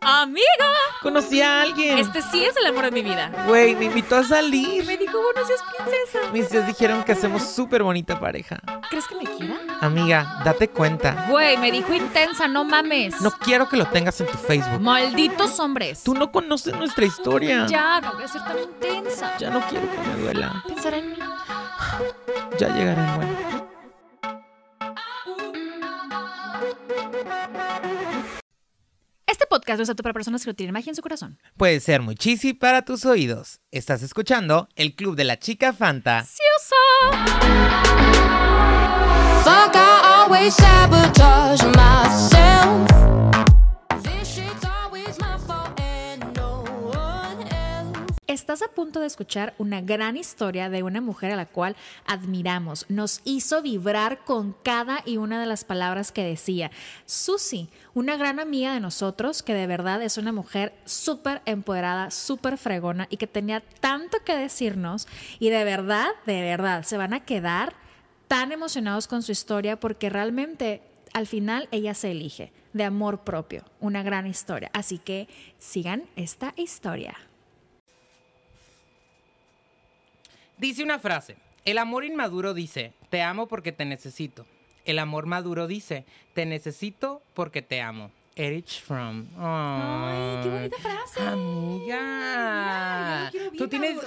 Amiga, Conocí a alguien. este sí es el amor de mi vida. Güey, me invitó a salir. me dijo, buenos días, princesa. Mis tíos dijeron que hacemos súper bonita pareja. ¿Crees que me quiera? Amiga, date cuenta. Güey, me dijo intensa, no mames. No quiero que lo tengas en tu Facebook. Malditos hombres. Tú no conoces nuestra historia. Ya, no voy a ser tan intensa. Ya no quiero que me duela. Pensará en mí. Ya llegará el bueno. Este podcast no es apto para personas que no tienen magia en su corazón. Puede ser muy cheesy para tus oídos. Estás escuchando el Club de la Chica Fanta. Estás a punto de escuchar una gran historia de una mujer a la cual admiramos. Nos hizo vibrar con cada y una de las palabras que decía. Susi, una gran amiga de nosotros que de verdad es una mujer súper empoderada, súper fregona y que tenía tanto que decirnos y de verdad, de verdad, se van a quedar tan emocionados con su historia porque realmente al final ella se elige de amor propio, una gran historia. Así que sigan esta historia. Dice una frase. El amor inmaduro dice, te amo porque te necesito. El amor maduro dice, te necesito porque te amo. Erich Fromm. Ay, qué bonita frase. Amiga. Mira, yo ¿Tú tienes.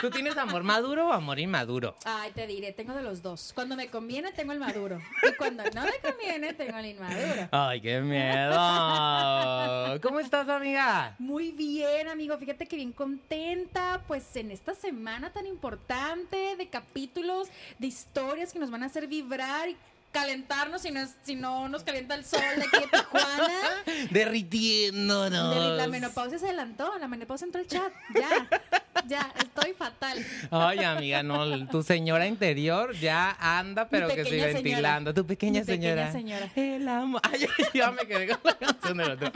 ¿Tú tienes amor maduro o amor inmaduro? Ay, te diré, tengo de los dos. Cuando me conviene, tengo el maduro. Y cuando no me conviene, tengo el inmaduro. Ay, qué miedo. ¿Cómo estás, amiga? Muy bien, amigo. Fíjate que bien contenta, pues en esta semana tan importante de capítulos, de historias que nos van a hacer vibrar y calentarnos si no, es- si no nos calienta el sol de aquí de Tijuana. Derritiéndonos. De- la menopausia se adelantó, la menopausia entró al chat. Ya, ya, estoy fatal. Ay, amiga, no, tu señora interior ya anda, pero que señora. ventilando. Tu pequeña Mi pequeña señora. señora. El amor. Ay, ya me quedé con la canción del otro.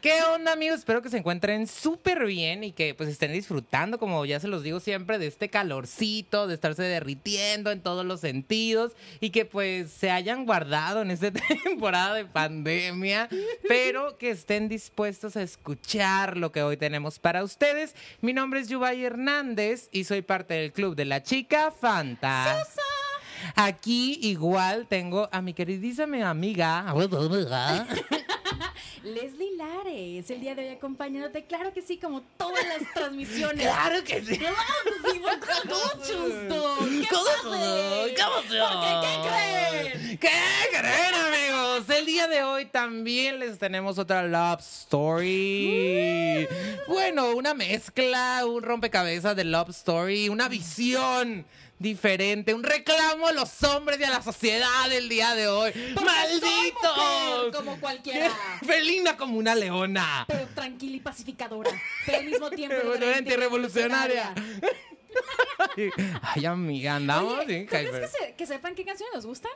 ¿Qué onda, amigos? Espero que se encuentren súper bien y que pues estén disfrutando, como ya se los digo siempre, de este calorcito, de estarse derritiendo en todos los sentidos y que pues se hayan guardado en esta temporada de pandemia, pero que estén dispuestos a escuchar lo que hoy tenemos para ustedes. Mi nombre es Yubay Hernández y soy parte del club de la chica Fanta. Aquí igual tengo a mi queridísima amiga. Leslie Lares, el día de hoy acompañándote, claro que sí, como todas las transmisiones. Claro que sí. ¡Claro que sí! ¡Con gusto! ¿Qué ¿Cómo Porque, ¿qué creen? ¿Qué creen, amigos? El día de hoy también les tenemos otra love story. Bueno, una mezcla, un rompecabezas de love story, una visión diferente, un reclamo a los hombres y a la sociedad el día de hoy. Mujer, como cualquiera. Felina como una leona. Pero tranquila y pacificadora. Pero al mismo tiempo revolucionaria. revolucionaria. Ay, amiga, andamos Oye, bien ¿tú crees hyper. que, se- que sepan qué canciones nos gustan?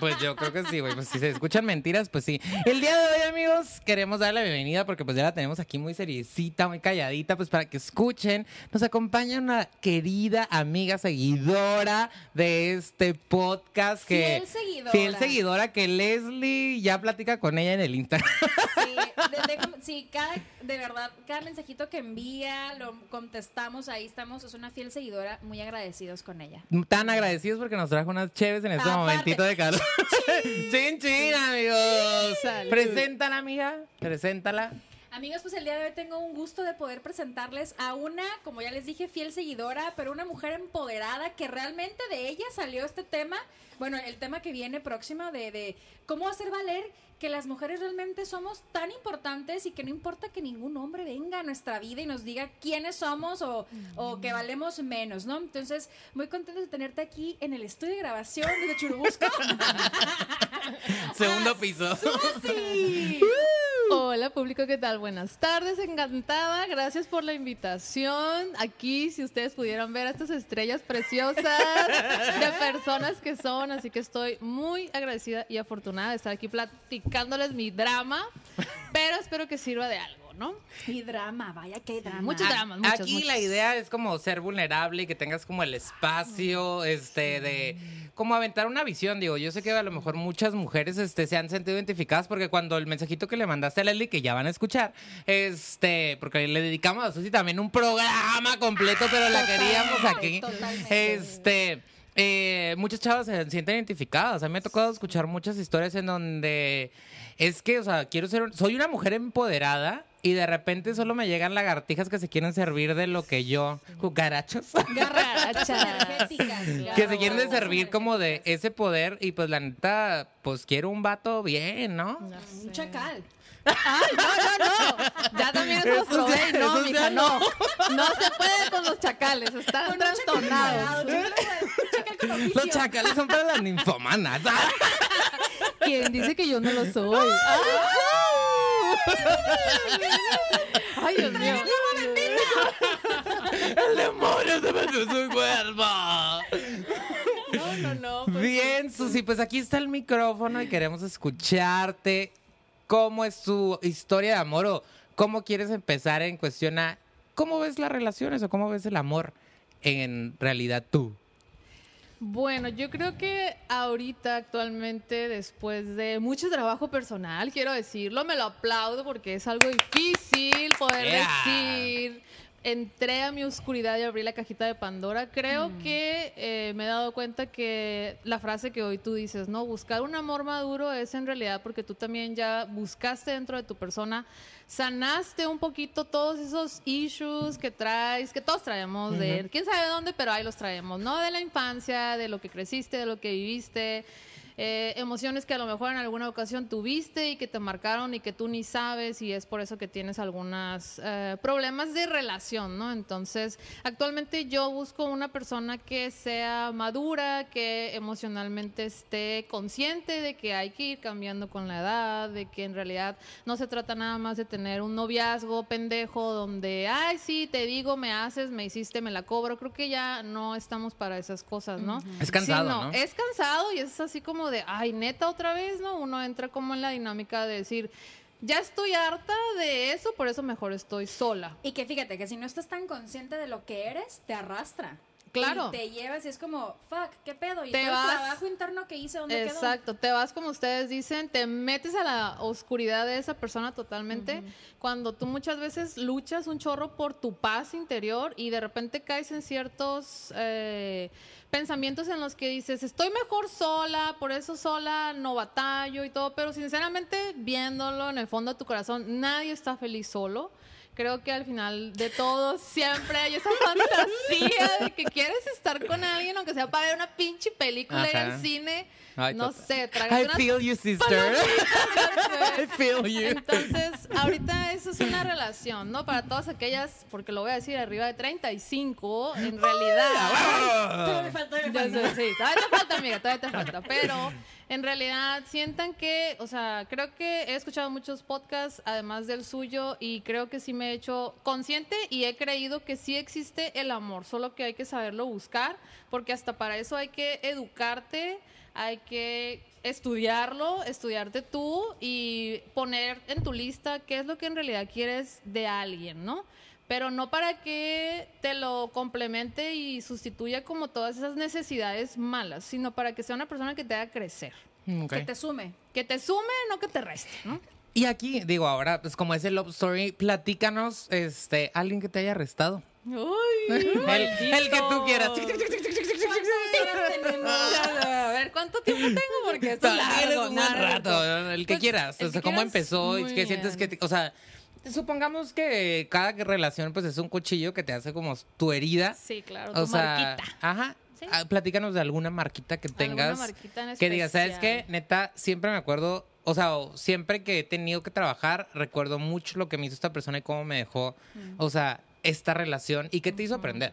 Pues yo creo que sí, güey. Pues si se escuchan mentiras, pues sí. El día de hoy, amigos, queremos darle la bienvenida porque pues ya la tenemos aquí muy seriecita, muy calladita, pues para que escuchen. Nos acompaña una querida amiga seguidora de este podcast que... Fiel seguidora. Fiel seguidora que Leslie ya platica con ella en el Instagram. De- de- sí, cada, de verdad, cada mensajito que envía, lo contestamos, ahí estamos, es una fiel seguidora, muy agradecidos con ella. Tan agradecidos porque nos trajo unas chéves en este Aparte. momentito de calor. chin, chin, amigos. Salud. Preséntala, amiga. Preséntala. Amigos, pues el día de hoy tengo un gusto de poder presentarles a una, como ya les dije, fiel seguidora, pero una mujer empoderada que realmente de ella salió este tema, bueno, el tema que viene próximo de, de cómo hacer valer que las mujeres realmente somos tan importantes y que no importa que ningún hombre venga a nuestra vida y nos diga quiénes somos o, o que valemos menos, ¿no? Entonces, muy contenta de tenerte aquí en el estudio de grabación de Churubusco. Segundo piso. ¡Sí! Hola público, ¿qué tal? Buenas tardes, encantada, gracias por la invitación. Aquí, si ustedes pudieran ver a estas estrellas preciosas de personas que son, así que estoy muy agradecida y afortunada de estar aquí platicándoles mi drama, pero espero que sirva de algo, ¿no? Y drama, vaya que hay drama. Muchos dramas, muchos, Aquí muchos. la idea es como ser vulnerable y que tengas como el espacio, este, de como aventar una visión. Digo, yo sé que a lo mejor muchas mujeres, este, se han sentido identificadas porque cuando el mensajito que le mandaste a Leslie, que ya van a escuchar, este, porque le dedicamos a Susi también un programa completo, pero la queríamos aquí. totalmente. Este. Eh, muchas chavas se sienten identificadas. A mí me ha tocado escuchar muchas historias en donde es que, o sea, quiero ser, un- soy una mujer empoderada y de repente solo me llegan lagartijas que se quieren servir de lo que yo, cucarachos, Garrachas que se quieren de servir como de ese poder y pues la neta, pues quiero un vato bien, ¿no? Un chacal. Ay, no, no, no. Ya también eso Eso probé ya- y no, mija, no. No se puede con los chacales, están Con un chacal trastornados. chacal. Los chacales son para las ninfomanas. ¿Quién dice que yo no lo soy? Ay, Dios mío. El demonio se metió en su cuerpo. No, no, no. pues, Bien, Susi, pues aquí está el micrófono y queremos escucharte. ¿Cómo es tu historia de amor o cómo quieres empezar en cuestión a cómo ves las relaciones o cómo ves el amor en realidad tú? Bueno, yo creo que ahorita, actualmente, después de mucho trabajo personal, quiero decirlo, me lo aplaudo porque es algo difícil poder Yeah. decir. Entré a mi oscuridad y abrí la cajita de Pandora. Creo que eh, me he dado cuenta que la frase que hoy tú dices, ¿no? Buscar un amor maduro es en realidad porque tú también ya buscaste dentro de tu persona, sanaste un poquito todos esos issues que traes, que todos traemos de quién sabe dónde, pero ahí los traemos, ¿no? De la infancia, de lo que creciste, de lo que viviste. Eh, emociones que a lo mejor en alguna ocasión tuviste y que te marcaron y que tú ni sabes y es por eso que tienes algunos problemas de relación, ¿no? Entonces, actualmente yo busco una persona que sea madura, que emocionalmente esté consciente de que hay que ir cambiando con la edad, de que en realidad no se trata nada más de tener un noviazgo pendejo donde, ay, sí, te digo, me haces, me hiciste, me la cobro. Creo que ya no estamos para esas cosas, ¿no? Es cansado, Sí, ¿no? Es cansado y es así como de, ay, neta otra vez, ¿no? Uno entra como en la dinámica de decir, ya estoy harta de eso, por eso mejor estoy sola. Y que fíjate que si no estás tan consciente de lo que eres, te arrastra. Claro. Y te llevas y es como, fuck, ¿qué pedo? Y Te todo vas- el trabajo interno que hice, ¿dónde quedó? Exacto, te vas como ustedes dicen, te metes a la oscuridad de esa persona totalmente, cuando tú muchas veces luchas un chorro por tu paz interior y de repente caes en ciertos eh, pensamientos en los que dices, estoy mejor sola, por eso sola no batallo y todo, pero sinceramente viéndolo en el fondo de tu corazón, nadie está feliz solo. Creo que al final de todo siempre hay esa fantasía de que quieres estar con alguien, aunque sea para ver una pinche película ir Ajá. al cine. Ay, no total. sé, tragas I unas feel you, sister. I feel you. entonces, ahorita eso es una relación, ¿no? Para todas aquellas, porque lo voy a decir arriba de 35, en realidad. Me faltó, me Ya faltó. sé, sí, todavía te falta, amiga, todavía te falta. Pero en realidad sientan que, o sea, creo que he escuchado muchos podcasts, además del suyo, y creo que sí me he hecho consciente y he creído que sí existe el amor, solo que hay que saberlo buscar, porque hasta para eso hay que educarte, hay que estudiarlo, estudiarte tú y poner en tu lista qué es lo que en realidad quieres de alguien, ¿no? pero no para que te lo complemente y sustituya como todas esas necesidades malas, sino para que sea una persona que te haga crecer. Que te sume. Que te sume, no que te reste, ¿no? Y aquí, digo, ahora, pues como es el love story, platícanos, este, alguien que te haya arrestado. El, el que tú quieras. A ver, ¿cuánto tiempo tengo? Porque esto es largo, un buen rato, el que Pues, quieras. el O sea, que cómo quieras, empezó y qué sientes que, te- o sea, supongamos que cada relación pues es un cuchillo que te hace como tu herida. Sí, claro, tu O sea, marquita. ajá. Sí. Ah, Platícanos de alguna marquita que tengas. marquita en que digas, ¿sabes qué? Neta, siempre me acuerdo, o sea, siempre que he tenido que trabajar, recuerdo mucho lo que me hizo esta persona y cómo me dejó, Mm. o sea, esta relación y qué te hizo aprender.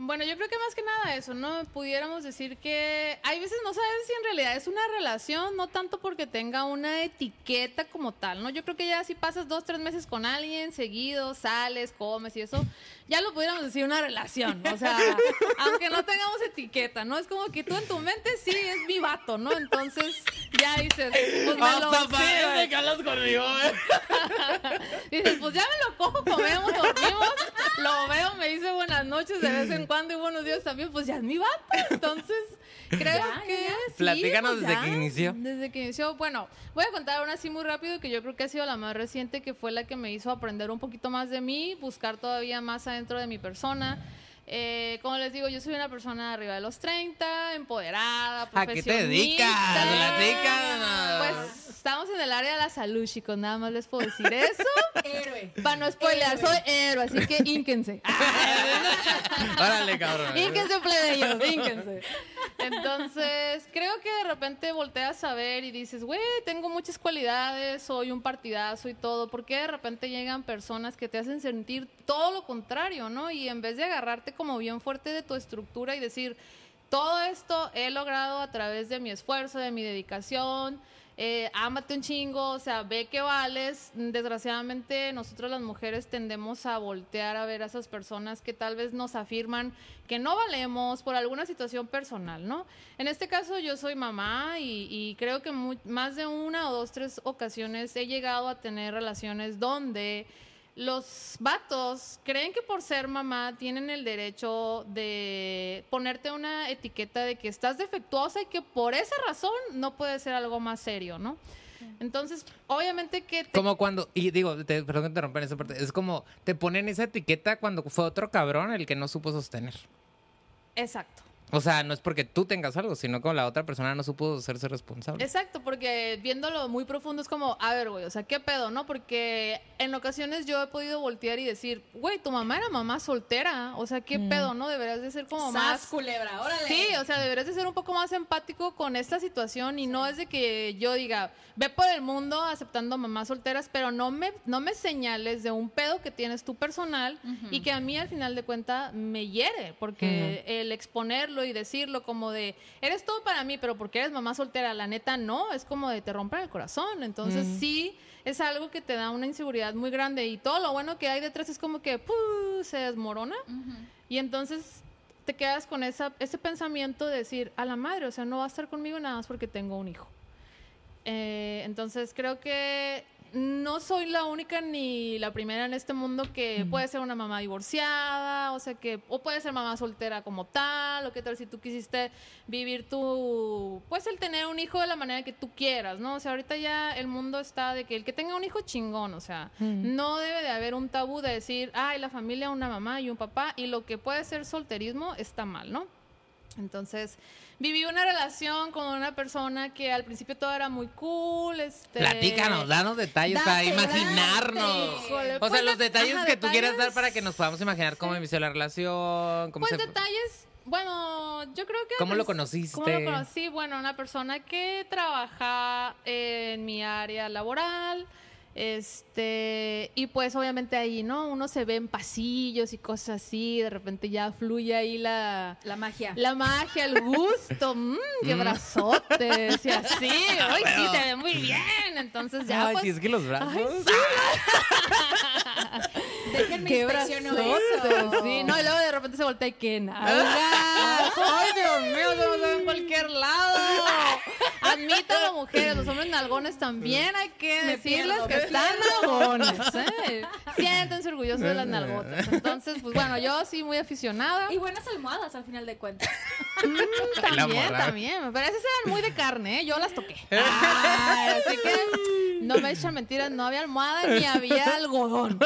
Bueno, yo creo que más que nada eso, ¿no? Pudiéramos decir que hay veces no sabes si en realidad es una relación, no tanto porque tenga una etiqueta como tal, ¿no? Yo creo que ya si pasas dos, tres meses con alguien seguido, sales, comes y eso, ya lo pudiéramos decir una relación, o sea, aunque no tengamos etiqueta, ¿no? Es como que tú en tu mente sí es mi vato, ¿no? Entonces ya dices, pues me lo Hasta sí, parece güey. que hablas conmigo, ¿eh? Dices, pues ya me lo cojo, comemos, dormimos, lo veo, me dice buenas noches de vez en cuando y buenos días también, pues ya es mi vato. Entonces, creo Ya, que ya. sí, Platícanos pues desde ya, que inició. Desde que inició, bueno, voy a contar una así muy rápido que yo creo que ha sido la más reciente, que fue la que me hizo aprender un poquito más de mí, buscar todavía más adentro de mi persona. Eh, como les digo, yo soy una persona arriba de los 30, empoderada, ¿A qué te dedicas? Platícanos. Salud, chicos, nada más les puedo decir eso. Héroe. Para no spoilear, soy héroe, así que ínquense. Órale, cabrón. Ínquense, plebeyos, ínquense. Entonces, creo que de repente volteas a ver y dices, güey, tengo muchas cualidades, soy un partidazo y todo. ¿Por qué de repente llegan personas que te hacen sentir todo lo contrario, no? Y en vez de agarrarte como bien fuerte de tu estructura y decir, todo esto he logrado a través de mi esfuerzo, de mi dedicación. Eh, ámate un chingo, o sea, ve que vales. Desgraciadamente, nosotros las mujeres tendemos a voltear a ver a esas personas que tal vez nos afirman que no valemos por alguna situación personal, ¿no? En este caso, yo soy mamá y, creo que más de una o dos, tres ocasiones he llegado a tener relaciones donde los vatos creen que por ser mamá tienen el derecho de ponerte una etiqueta de que estás defectuosa y que por esa razón no puede ser algo más serio, ¿no? Entonces, obviamente que te- Como cuando, y digo, te, perdón que te rompen esa parte, es como te ponen esa etiqueta cuando fue otro cabrón el que no supo sostener. Exacto. O sea, no es porque tú tengas algo, sino que la otra persona no supo hacerse responsable. Exacto, porque viéndolo muy profundo es como, a ver, güey, o sea, ¿qué pedo, no? Porque en ocasiones yo he podido voltear y decir, güey, tu mamá era mamá soltera, o sea, ¿qué pedo, no? Deberías de ser como Sas, más... culebra, órale. Sí, o sea, deberías de ser un poco más empático con esta situación y no es de que yo diga, ve por el mundo aceptando mamás solteras, pero no me, no me señales de un pedo que tienes tú personal y que a mí al final de cuentas me hiere, porque el exponerlo y decirlo como de, eres todo para mí, pero porque eres mamá soltera, la neta no, es como de te rompen el corazón. Entonces sí, es algo que te da una inseguridad muy grande y todo lo bueno que hay detrás es como que se desmorona. Y entonces te quedas con esa, ese pensamiento de decir, a la madre, o sea, no va a estar conmigo nada más porque tengo un hijo. Eh, entonces creo que no soy la única ni la primera en este mundo que puede ser una mamá divorciada, o sea que, o puede ser mamá soltera como tal, o qué tal si tú quisiste vivir tu, pues el tener un hijo de la manera que tú quieras, ¿no? O sea, ahorita ya el mundo está de que el que tenga un hijo chingón, o sea, no debe de haber un tabú de decir, ay, la familia, una mamá y un papá, y lo que puede ser solterismo está mal, ¿no? Entonces, viví una relación con una persona que al principio todo era muy cool. Este, Platícanos, danos detalles para Date, imaginarnos. date. Híjole, o pues, sea, los de- detalles ajá, que tú quieras dar detalles. para que nos podamos imaginar cómo inició la relación, cómo Pues se... detalles, bueno, yo creo que... ¿Cómo lo pues, conociste? ¿Cómo lo conocí? Bueno, una persona que trabaja en mi área laboral. Este, y pues obviamente ahí, ¿no? Uno se ve en pasillos y cosas así, de repente ya fluye ahí la, La magia. La magia, el gusto, mmm, qué brazotes, y así, ay, sí, se ve muy bien. Entonces ya, Ay, pues, si es que los brazos... Déjenme qué inspecciono eso. sí. No, y luego de repente se voltea y que nalgas. Ay, Dios mío, se nos en cualquier lado. Admítalo, mujeres, los hombres nalgones también hay que Me decirles pierdo, que están nalgones, ¿eh? Siéntense orgullosos de las nalgotas. Entonces, pues bueno, yo sí muy aficionada. Y buenas almohadas al final de cuentas. la También, también. Pero esas eran muy de carne, ¿eh? Yo las toqué. Ay, así que no me echan mentiras, no había almohada ni había algodón.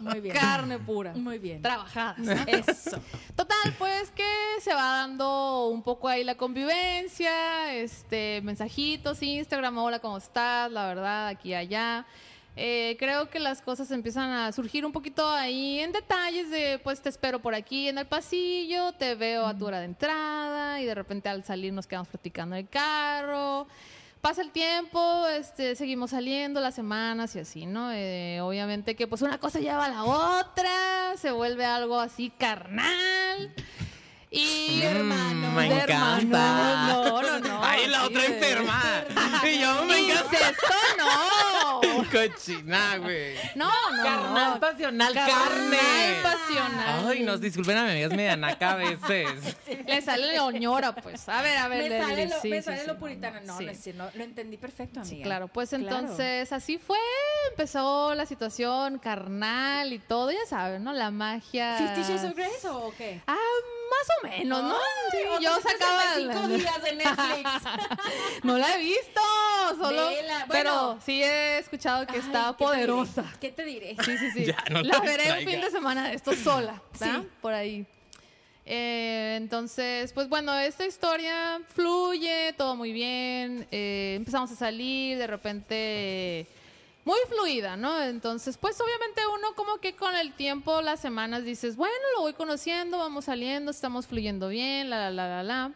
Muy bien. Carne pura. Muy bien. Trabajadas. ¿no? Eso. Total, pues que se va dando un poco ahí la convivencia, este, mensajitos, Instagram, hola, ¿cómo estás? La verdad, aquí y allá. Eh, creo que las cosas empiezan a surgir un poquito ahí en detalles de, pues te espero por aquí en el pasillo, te veo a tu hora de entrada y de repente al salir nos quedamos platicando en el carro. Pasa el tiempo, este, seguimos saliendo las semanas y así, ¿no? Eh, obviamente que pues una cosa lleva a la otra, se vuelve algo así carnal. Y Mm, hermano, me de encanta. hermanos, No, no, no. Ay, la otra enferma. Y yo me encanta. Incesto no. Cochina, güey. No, no. Carnal pasional, Carnal carne. pasional. Ay, nos disculpen a mi amiga, es media naca a veces. Le sale leoñora, pues. A ver, a ver, Me sale, lo, sí, me sí, sale sí. lo puritano. No, Sí. no, es decir, no, lo entendí perfecto, amiga. Sí, claro. Pues Claro. entonces así fue, empezó la situación carnal y todo, ya saben, ¿no? La magia. ¿Fifty Shades of Grey o qué? Ah, más o menos, ¿no? Sí, Ay, yo sacaba. 65 días de Netflix. no la he visto, solo. Pero sí he escuchado que Ay, está ¿qué te diré? poderosa. ¿Qué te diré? Sí, sí, sí. Ya, no la la veré un fin de semana de esto sola, ¿verdad? Sí. Por ahí. Eh, entonces, pues bueno, esta historia fluye, todo muy bien. eh, empezamos a salir, de repente muy fluida, ¿no? Entonces, pues obviamente uno como que con el tiempo, las semanas dices, bueno, lo voy conociendo, vamos saliendo, estamos fluyendo bien, la, la, la, la, la.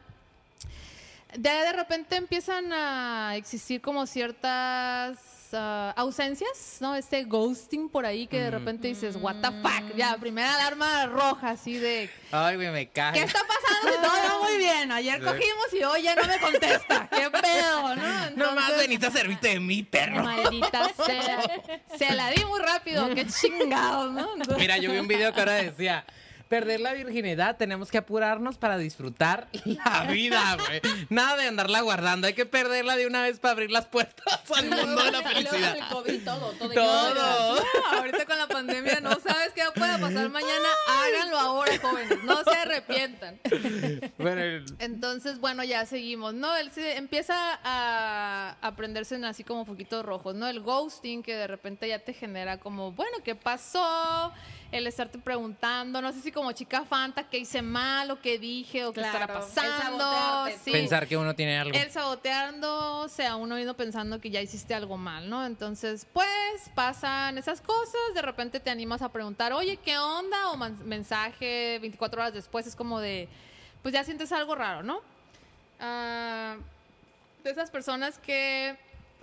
De, de repente empiezan a existir como ciertas ah, ausencias, ¿no? Este ghosting por ahí que de repente dices, what the fuck, ya, primera alarma roja, así de, Ay, güey, me cae. ¿qué está pasando? Todo muy bien, ayer cogimos y hoy ya no me contesta, qué pedo, ¿no? No más Entonces, veniste a servirte de mí, perro. Maldita sea, se la di muy rápido, qué chingados, ¿no? Entonces- Mira, yo vi un video que ahora decía, perder la virginidad, tenemos que apurarnos para disfrutar la vida, güey. Nada de andarla guardando, hay que perderla de una vez para abrir las puertas al mundo de la felicidad. el COVID, todo, todo. Todo. No, ahorita con la pandemia no sabes qué pueda pasar mañana. Háganlo ahora, jóvenes. No se arrepientan. Entonces, bueno, ya seguimos, ¿no? Él se empieza a, a prenderse en así como foquitos rojos, ¿no? El ghosting que de repente ya te genera como, bueno, ¿qué pasó? El estarte preguntando, no sé si como chica fanta, ¿qué hice mal o qué dije o qué Claro, estará el pasando? Sí. Pensar que uno tiene algo. El saboteándose a uno mismo pensando que ya hiciste algo mal, ¿no? Entonces, pues pasan esas cosas, de repente te animas a preguntar, oye, ¿qué onda? O mensaje 24 horas después es como de, pues ya sientes algo raro, ¿no? Ah, de esas personas que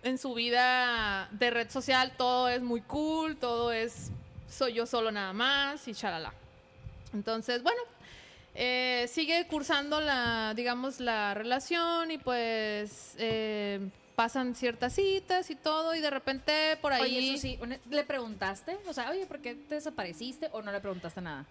en su vida de red social todo es muy cool, todo es soy yo solo nada más y chalala. Entonces, bueno, eh, sigue cursando la, digamos, la relación y pues eh, pasan ciertas citas y todo y de repente por ahí... Oye, eso sí, una- ¿le preguntaste? O sea, oye, ¿por qué te desapareciste o no le preguntaste nada?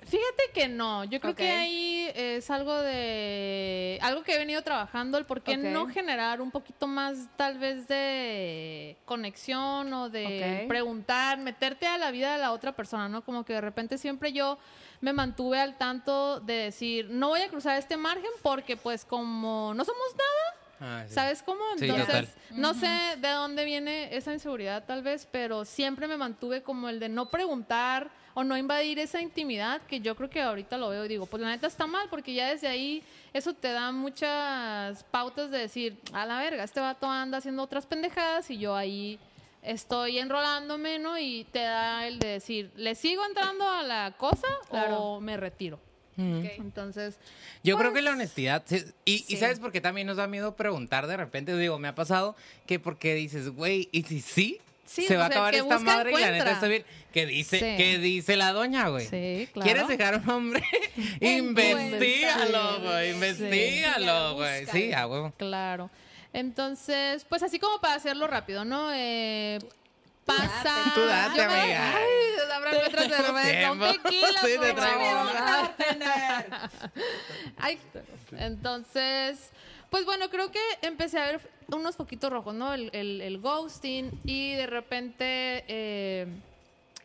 Fíjate que no, yo creo que ahí es algo de algo que he venido trabajando, el por qué no generar un poquito más tal vez de conexión o de preguntar, meterte a la vida de la otra persona, ¿no? Como que de repente siempre yo me mantuve al tanto de decir, no voy a cruzar este margen porque pues como no somos nada, Ah, sí. ¿Sabes cómo? Entonces, no sé de dónde viene esa inseguridad tal vez, pero siempre me mantuve como el de no preguntar o no invadir esa intimidad que yo creo que ahorita lo veo y digo, pues la neta está mal porque ya desde ahí eso te da muchas pautas de decir, a la verga, este vato anda haciendo otras pendejadas y yo ahí estoy enrolándome, ¿no? Y te da el de decir, ¿le sigo entrando a la cosa o me retiro? Mm. Ok. Entonces, Yo creo Pues, que la honestidad, sí, y, y sí. ¿sabes por qué también nos da miedo preguntar de repente? Digo, me ha pasado que porque dices, güey, ¿y si sí? Sí, se va a acabar que esta busca, madre y la neta encuentra. está bien. ¿Qué dice, Sí. ¿qué dice la doña, güey? Sí, claro. ¿Quieres dejar un hombre? investígalo, güey, Sí. investígalo, güey. Sí, a huevo. Claro. Entonces, pues así como para hacerlo rápido, ¿no? Eh, pasa. Tú date, Yo me- amiga. Ay, ábrame otra cerveza, un tequila, Sí, te traigo. Ay, entonces, pues bueno, creo que empecé a ver unos poquitos rojos, ¿no? El, el- el ghosting y de repente eh,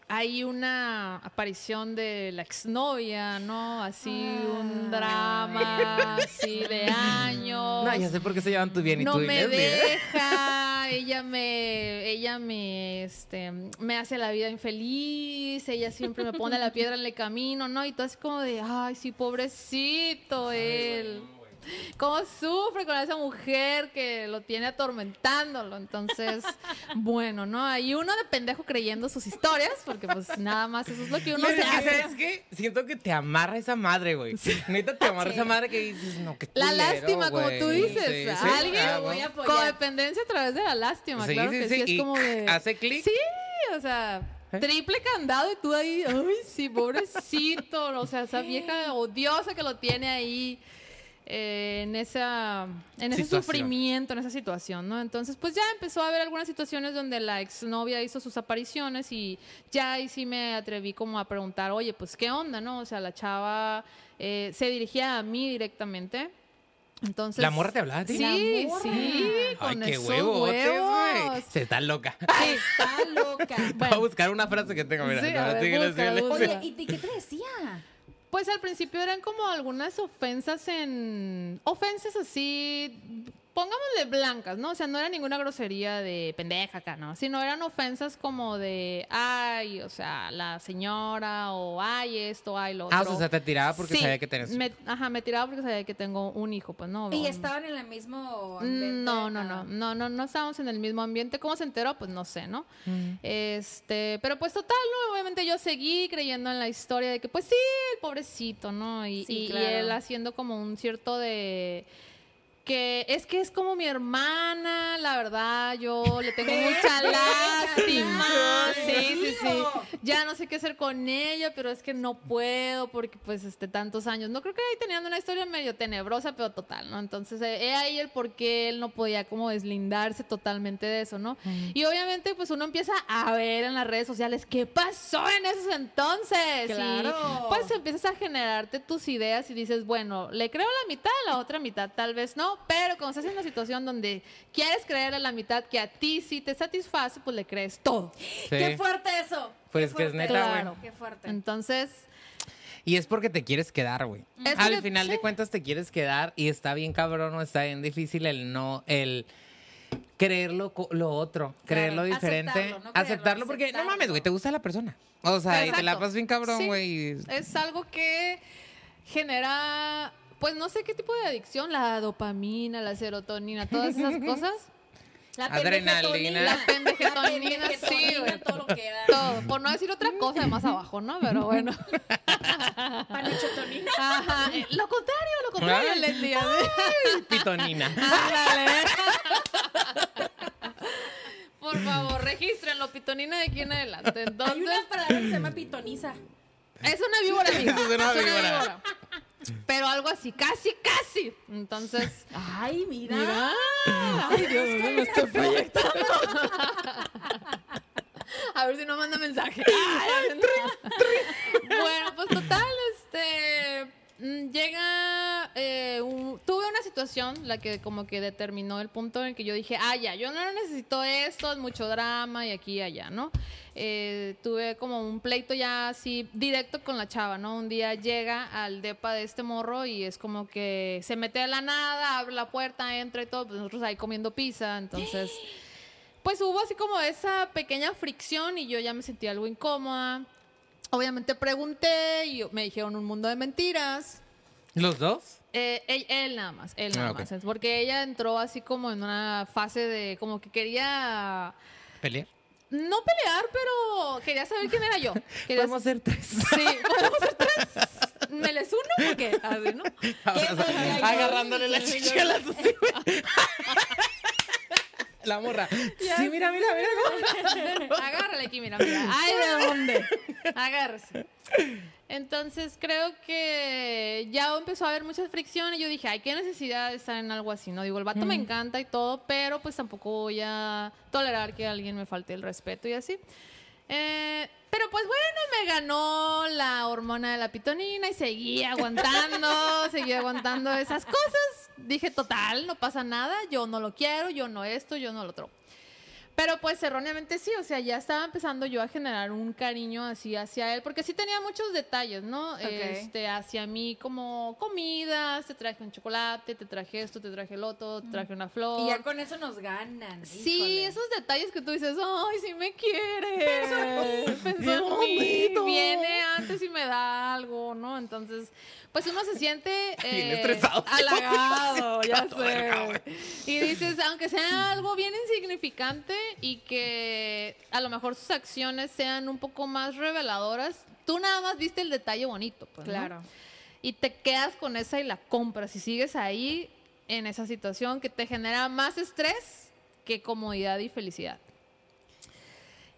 hay una aparición de la exnovia, ¿no? Así un drama, así de años. No, ya sé por qué se llevan tú bien y no tú me deja, ella me, ella me, este, me hace la vida infeliz, ella siempre me pone la piedra en el camino, ¿no? Y todo así como de, ay, sí, pobrecito él. ¿Cómo sufre con esa mujer que lo tiene atormentándolo? Entonces, bueno, ¿no? Hay uno de pendejo creyendo sus historias, porque pues nada más eso es lo que uno No, se es que, hace. ¿Sabes qué? Siento que te amarra esa madre, güey. Neta, te amarra esa madre que dices, no, qué La culero, lástima, como tú dices, Sí, sí, alguien ah, voy bueno. a apoyar. Codependencia a través de la lástima, Sí, claro sí, que sí, sí, es y como de... hace clic. Sí, o sea, triple candado y tú ahí, ay, sí, pobrecito, o sea, esa vieja odiosa que lo tiene ahí. Eh, en esa en ese Situación. sufrimiento, en esa situación, ¿no? Entonces, pues ya empezó a haber algunas situaciones donde la exnovia hizo sus apariciones y ya ahí sí me atreví como a preguntar, oye, pues qué onda, ¿no? O sea, la chava eh, se dirigía a mí directamente. Entonces, ¿La morra te hablaba a ti? Sí, sí, Ay, con qué esos huevotes, güey. huevos. Se está loca. Está loca. Voy a buscar una frase que tengo, mira. Sí, no, ver. Oye, ¿y y qué te decía? Pues al principio eran como algunas ofensas en... Ofensas así, pongámosle blancas, ¿no? O sea, no era ninguna grosería de pendeja acá, ¿no? Sino eran ofensas como de, ay, o sea, la señora, o ay, esto, ay, lo otro. Ah, o sea, te tiraba porque Sí, sabía que tenías. me- ajá, me tiraba porque sabía que tengo un hijo, pues no. ¿Y un- estaban en el mismo Mm, ambiente? No, no, no, Ah. no, no, no estábamos en el mismo ambiente. ¿Cómo se enteró? Pues no sé, ¿no? Mm. Este, pero pues total, ¿no? Obviamente yo seguí creyendo en la historia de que, pues sí, el pobrecito, ¿no? Y, Sí, y- y claro. él haciendo como un cierto de que es que es como mi hermana, la verdad, yo le tengo mucha lástima. Sí, sí, sí. Ya no sé qué hacer con ella, pero es que no puedo porque pues este tantos años. No creo que ahí tenían una historia medio tenebrosa, pero total, ¿no? Entonces, eh, he ahí el por qué él no podía como deslindarse totalmente de eso, ¿no? Y obviamente pues uno empieza a ver en las redes sociales qué pasó en esos entonces. Y, Claro. pues empiezas a generarte tus ideas y dices, bueno, le creo la mitad, la otra mitad tal vez no, pero cuando estás en una situación donde quieres creer a la mitad que a ti sí te satisface, pues le crees todo. Sí. ¡Qué fuerte eso! Pues que es neta, güey. Claro, Qué fuerte. Entonces, Y es porque te quieres quedar, güey. Es Al que- final de cuentas te quieres quedar y está bien cabrón o está bien difícil el no, el creer lo, otro, creer lo diferente. Aceptarlo, no creerlo, aceptarlo porque no aceptarlo. mames, güey, te gusta la persona. O sea, y te la Exacto. pasas bien cabrón, güey. es algo que genera, pues no sé qué tipo de adicción, la dopamina, la serotonina, todas esas cosas. La Adrenalina. La pendejetonina, sí, güey. todo lo que da. Todo, por no decir otra cosa de más abajo, ¿no? Pero bueno. Panichotonina. Ajá, eh, lo contrario, lo contrario, Ay. Leslie. Pitonina. Ándale. Por favor, regístrenlo, pitonina de aquí en adelante. Hay Entonces, una palabra que se llama pitoniza. es una víbora, amiga. Es una víbora. Pero algo así, casi, casi. Entonces, Ay, mira. mira. Ay, Dios mío, me estoy proyectando. A ver si no manda mensaje. Ay, bueno, pues total, este llega eh, un- tuve una situación la que como que determinó el punto en el que yo dije ah ya yo no necesito esto es mucho drama y aquí y allá no Eh, tuve como un pleito ya así directo con la chava no un día llega al depa de este morro y es como que se mete a la nada abre la puerta entra y todo pues nosotros ahí comiendo pizza entonces pues hubo así como esa pequeña fricción y yo ya me sentí algo incómoda. Obviamente pregunté y me dijeron un mundo de mentiras. ¿Los dos? Eh, él, él nada más, él nada Ah, ok. más. Es Porque ella entró así como en una fase de como que quería ¿Pelear? no pelear, pero quería saber quién era yo. Quería Podemos ser tres. Sí, podemos ser tres. ¿Me les uno o qué? Así, ¿no? Agarrándole la chicha a la. La morra. Sí, mira, mira, mira. Agárrale aquí, mira, mira. Ay, ¿de dónde? Agárrese. Entonces creo que ya empezó a haber muchas fricciones. Yo dije, ay, qué necesidad de estar en algo así, ¿no? Digo, el vato me encanta y todo, pero pues tampoco voy a tolerar que alguien me falte el respeto y así. Eh, pero pues bueno, me ganó la hormona de la pitonina y seguí aguantando, seguí aguantando esas cosas. Dije, total, no pasa nada, yo no lo quiero, yo no esto, yo no lo otro. Pero pues erróneamente sí, o sea, ya estaba empezando yo a generar un cariño así hacia él, porque sí tenía muchos detalles, ¿no? Este, hacia mí como comidas, te traje un chocolate, te traje esto, te traje el otro, te traje una flor. Y ya con eso nos ganan. Sí, híjole. esos detalles que tú dices, ay, sí me quiere. Pensó en mí, viene antes y me da algo, ¿no? Entonces, pues uno se siente Bien eh, estresado. halagado, ya sé. Y dices, aunque sea algo bien insignificante y que a lo mejor sus acciones sean un poco más reveladoras, tú nada más viste el detalle bonito, pues, ¿no? Claro. y te quedas con esa y la compras y sigues ahí en esa situación que te genera más estrés que comodidad y felicidad.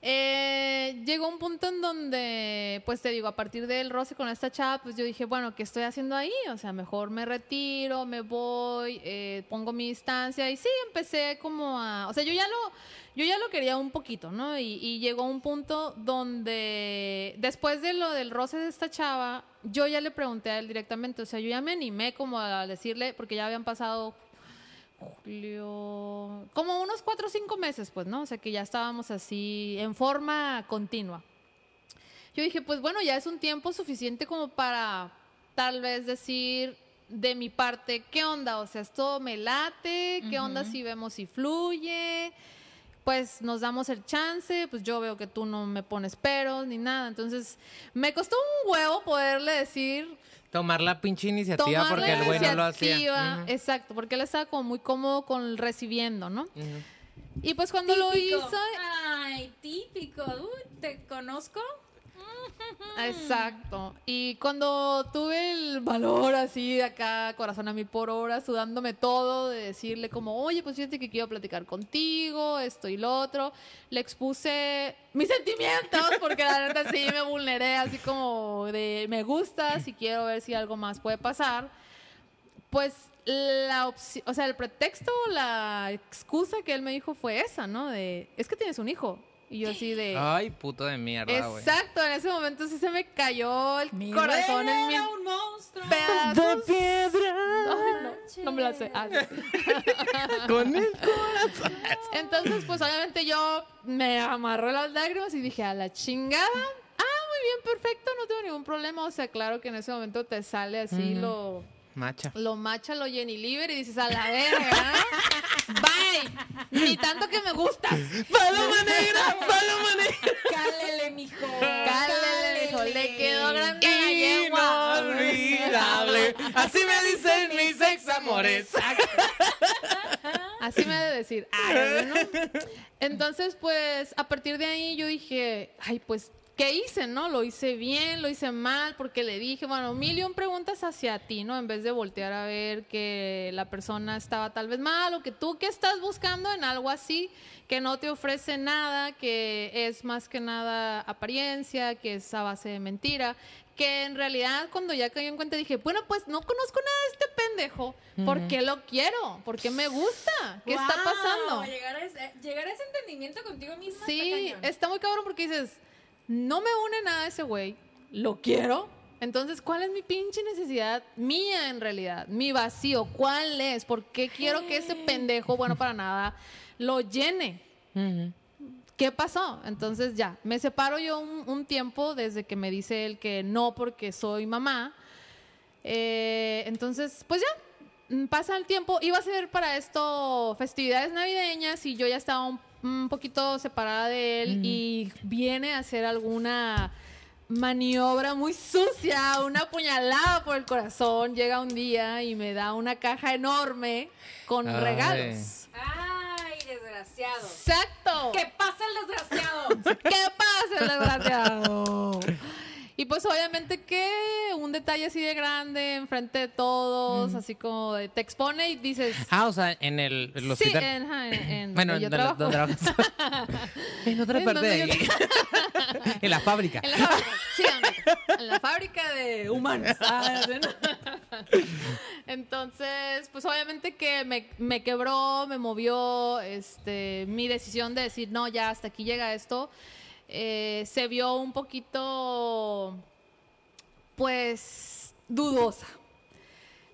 Eh, llegó un punto en donde, pues te digo, a partir del roce con esta chava, pues yo dije, bueno, ¿qué estoy haciendo ahí? O sea, mejor me retiro, me voy, eh, pongo mi distancia y sí, empecé como a, o sea, yo ya lo, yo ya lo quería un poquito, ¿no? Y, y llegó un punto donde, después de lo del roce de esta chava, yo ya le pregunté a él directamente, o sea, yo ya me animé como a decirle, porque ya habían pasado julio, como unos cuatro o cinco meses, pues, ¿no? O sea, que ya estábamos así en forma continua. Yo dije, pues bueno, ya es un tiempo suficiente como para tal vez decir de mi parte, ¿qué onda? O sea, esto me late, ¿qué onda si vemos si fluye? Pues nos damos el chance, pues yo veo que tú no me pones peros ni nada. Entonces, me costó un huevo poderle decir, Tomar la pinche iniciativa tomar porque la el güey no lo hacía. Ujú. Exacto, porque él estaba como muy cómodo con el recibiendo, ¿no? Y pues cuando lo hizo, Ay, típico. Uy, ¿te conozco? Exacto. Y cuando tuve el valor así de acá, corazón a mí por hora, sudándome todo, de decirle como, oye, pues fíjate que quiero platicar contigo, esto y lo otro, le expuse mis sentimientos, porque la neta sí me vulneré, así como de me gusta, si quiero ver si algo más puede pasar. Pues la opción, o sea, el pretexto, la excusa que él me dijo fue esa, ¿no? De, es que tienes un hijo. Y yo así de... Ay, puto de mierda, güey. Exacto, en ese momento sí se me cayó el Mi corazón en rey mil era un monstruo. pedazos. piedra. Ay, no, no me la sé. Ah, sí. Con él. Entonces, pues obviamente yo me amarré las lágrimas y dije, a la chingada. Ah, muy bien, perfecto, no tengo ningún problema. O sea, claro que en ese momento te sale así lo, Macha. lo macha, lo Jenny Liber y dices, a la verga. Bye. Ni tanto que me gustas. ¡Paloma negra! ¡Paloma negra! Cálele, mijo. Cálele, hijo, le quedó grande la yegua. Inolvidable. Así me dicen mis ex amores. Así me ha de decir. Ay, bueno. Entonces, pues, a partir de ahí yo dije, ay, pues, ¿qué hice, no? Lo hice bien, lo hice mal, porque le dije, bueno, mil y un preguntas hacia ti, ¿no? En vez de voltear a ver que la persona estaba tal vez mal o que tú que estás buscando en algo así, que no te ofrece nada, que es más que nada apariencia, que es a base de mentira, que en realidad cuando ya caí en cuenta dije, bueno, pues no conozco nada de este pendejo, ¿por qué lo quiero? ¿Por qué me gusta? ¿Qué está pasando? Llegar a, ese, llegar a ese entendimiento contigo misma. Sí, está cañón. está muy cabrón porque dices, no me une nada ese güey, lo quiero. Entonces, ¿cuál es mi pinche necesidad mía en realidad? Mi vacío, ¿cuál es? ¿Por qué quiero que ese pendejo, bueno, para nada, lo llene? ¿Qué pasó? Entonces ya, me separo yo un, un tiempo desde que me dice él que no porque soy mamá. Eh, entonces, pues ya, mm, pasa el tiempo. Iba a ser para esto festividades navideñas y yo ya estaba un, un poquito separada de él y viene a hacer alguna maniobra muy sucia, una puñalada por el corazón. Llega un día y me da una caja enorme con Ay. regalos. Ay, desgraciado. Exacto. ¿Qué pasa el desgraciado? ¿Qué pasa, el desgraciado? Y pues obviamente que un detalle así de grande enfrente de todos, así como de, te expone y dices... Ah, o sea, en el, el sí, en, en, en bueno, donde yo donde- trabajo. donde trabajas. en otra En parte de en la fábrica. En la fábrica, sí, en la fábrica de humanos. Ah. Entonces, pues obviamente que me, me quebró, me movió este, mi decisión de decir, no, ya hasta aquí llega esto. Eh, se vio un poquito, pues, dudosa.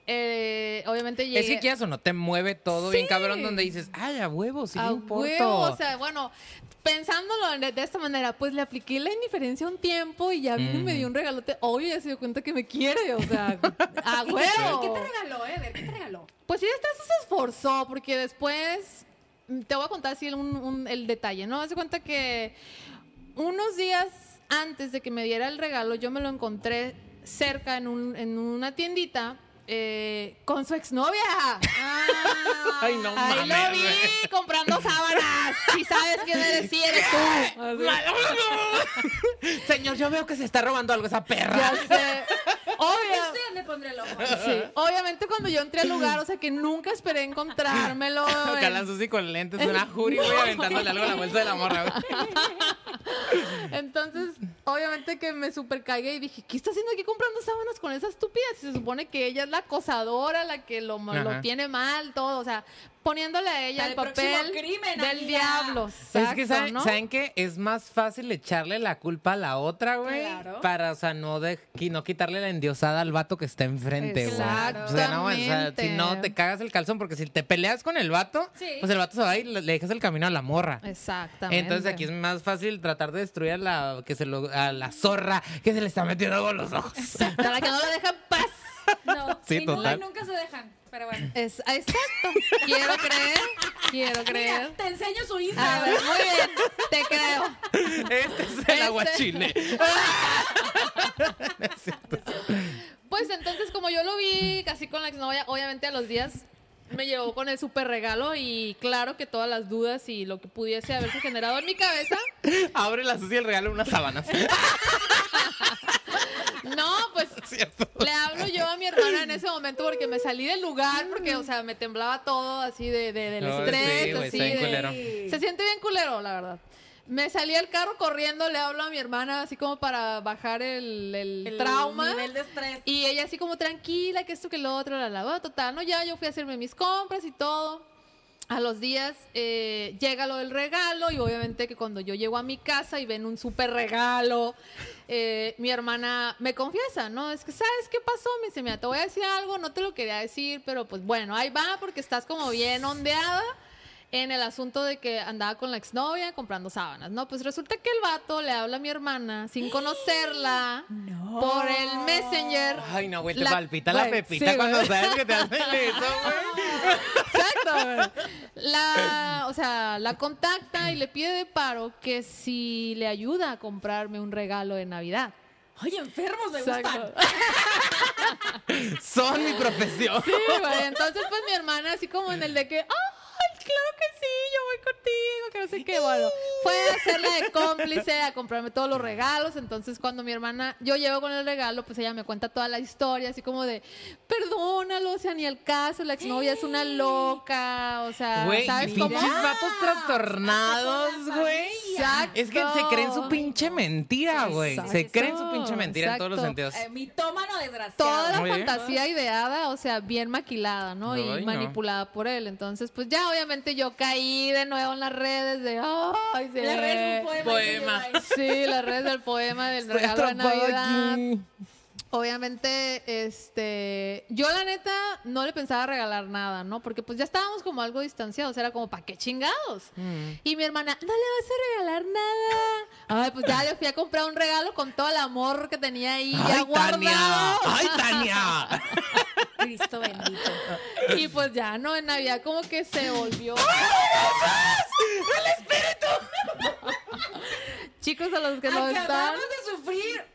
Eh, obviamente llegué... Es que quieras o no, te mueve todo bien Sí. cabrón donde dices, ay, a huevo, sí A le importa. huevo, o sea, bueno, pensándolo de, de esta manera, pues le apliqué la indiferencia un tiempo y ya vino y me dio un regalote. Obvio, ya se dio cuenta que me quiere, o sea, a ¿Qué huevo. te regaló, eh? A ver, ¿Qué te regaló? Pues sí, hasta eso se esforzó, porque después te voy a contar así un- un- el detalle, ¿no? Haz de cuenta que unos días antes de que me diera el regalo, yo me lo encontré cerca en, un- en una tiendita eh, con su exnovia. Ay, no Ahí lo mames, vi güey. comprando sábanas. Si sabes quién eres, sí eres tú. Así. Señor, yo veo que se está robando algo esa perra. Ya sé. Obvio. ¿Usted le pondré el ojo? Sí. Obviamente cuando yo entré al lugar, o sea que nunca esperé encontrármelo. Acá en- Susi con lentes, una jury, güey, aventándole algo a la bolsa de la morra, güey. Entonces, obviamente que me super cagué y dije, ¿qué está haciendo aquí comprando sábanas con esa estúpida? Si se supone que ella es la acosadora, la que lo, lo tiene mal, todo. O sea, poniéndole a ella el papel crimen, del amiga. diablo. Es que Exacto, saben, ¿no? ¿saben qué? Es más fácil echarle la culpa a la otra, güey. Claro. Para, o sea, no, de, no quitarle la endiosada al vato que está enfrente, güey. Exactamente. O sea, no, o sea, si no te cagas el calzón, porque si te peleas con el vato, Sí. pues el vato se va y le, le dejas el camino a la morra. Exactamente. Entonces aquí es más fácil tratar de destruir a la, que se lo, a la zorra que se le está metiendo en los ojos. Para que no lo deje en paz. No, Sí, y, no- total. y nunca se dejan. Pero bueno. Es, exacto. Quiero creer. Quiero Mira, creer. te enseño su A Instagram. ver, muy bien. Te creo. Este es el Este- aguachile. Pues entonces, como yo lo vi casi con la exnovia, obviamente a los días me llegó con el súper regalo y claro que todas las dudas y lo que pudiese haberse generado en mi cabeza, Abre la sucia y el regalo unas sábanas. No, pues ¿Cierto? le hablo yo a mi hermana en ese momento porque me salí del lugar porque, o sea, me temblaba todo así de, de- del No, estrés, sí, así de- culero. Se siente bien culero, la verdad. Me salí del carro corriendo, le hablo a mi hermana así como para bajar el, el El trauma. nivel de estrés. Y ella así como tranquila, que esto, que lo otro, la la bueno, total, ¿no? Ya yo fui a hacerme mis compras y todo. A los días eh, llega lo del regalo y obviamente que cuando yo llego a mi casa y ven un súper regalo, eh, mi hermana me confiesa, ¿no? Es que, ¿sabes qué pasó? Me dice, mira, te voy a decir algo, no te lo quería decir, pero pues bueno, ahí va porque estás como bien ondeada en el asunto de que andaba con la exnovia comprando sábanas, ¿no? Pues resulta que el vato le habla a mi hermana sin conocerla por el Messenger. Ay, no, güey, te La- palpita la güey, pepita sí, cuando güey. sabes que te hacen eso, güey. Exacto, güey. La, o sea, la contacta y le pide de paro que si le ayuda a comprarme un regalo de Navidad. Ay, enfermos me Exacto. gustan. Son mi profesión. Sí, güey. Entonces, pues mi hermana, así como en el de que, ¡ay, claro que sí! Yo voy contigo, que no sé qué. Bueno, fue a hacerle de cómplice, a comprarme todos los regalos. Entonces, cuando mi hermana, yo llego con el regalo, pues ella me cuenta toda la historia, así como de, perdónalo, o sea, ni el caso, la exnovia es una loca, o sea, Güey, ¿sabes cómo? pinches vatos trastornados, güey. Exacto. Es que se creen su pinche mentira, güey. Se creen su pinche mentira en todos los sentidos. Eh, mitómano desgraciado. Toda la Muy bien. fantasía ideada, o sea, bien maquilada, ¿no? Y no. manipulada por él. Entonces, pues ya obviamente yo caí de nuevo en las redes de, ay, sí. La red es un poema. Poema. Sí, las redes del poema del regalo de Navidad. aquí. Obviamente, este, yo la neta no le pensaba regalar nada, ¿no? Porque pues ya estábamos como algo distanciados, era como, ¿para qué chingados? Mm. Y mi hermana, no le vas a regalar nada. Ay, pues ya le fui a comprar un regalo con todo el amor que tenía ahí ya guardado. ¡Ay, Tania! Cristo bendito. Y pues ya, ¿no? En Navidad como que se volvió. Chicos, a los que no están, Acabamos de sufrir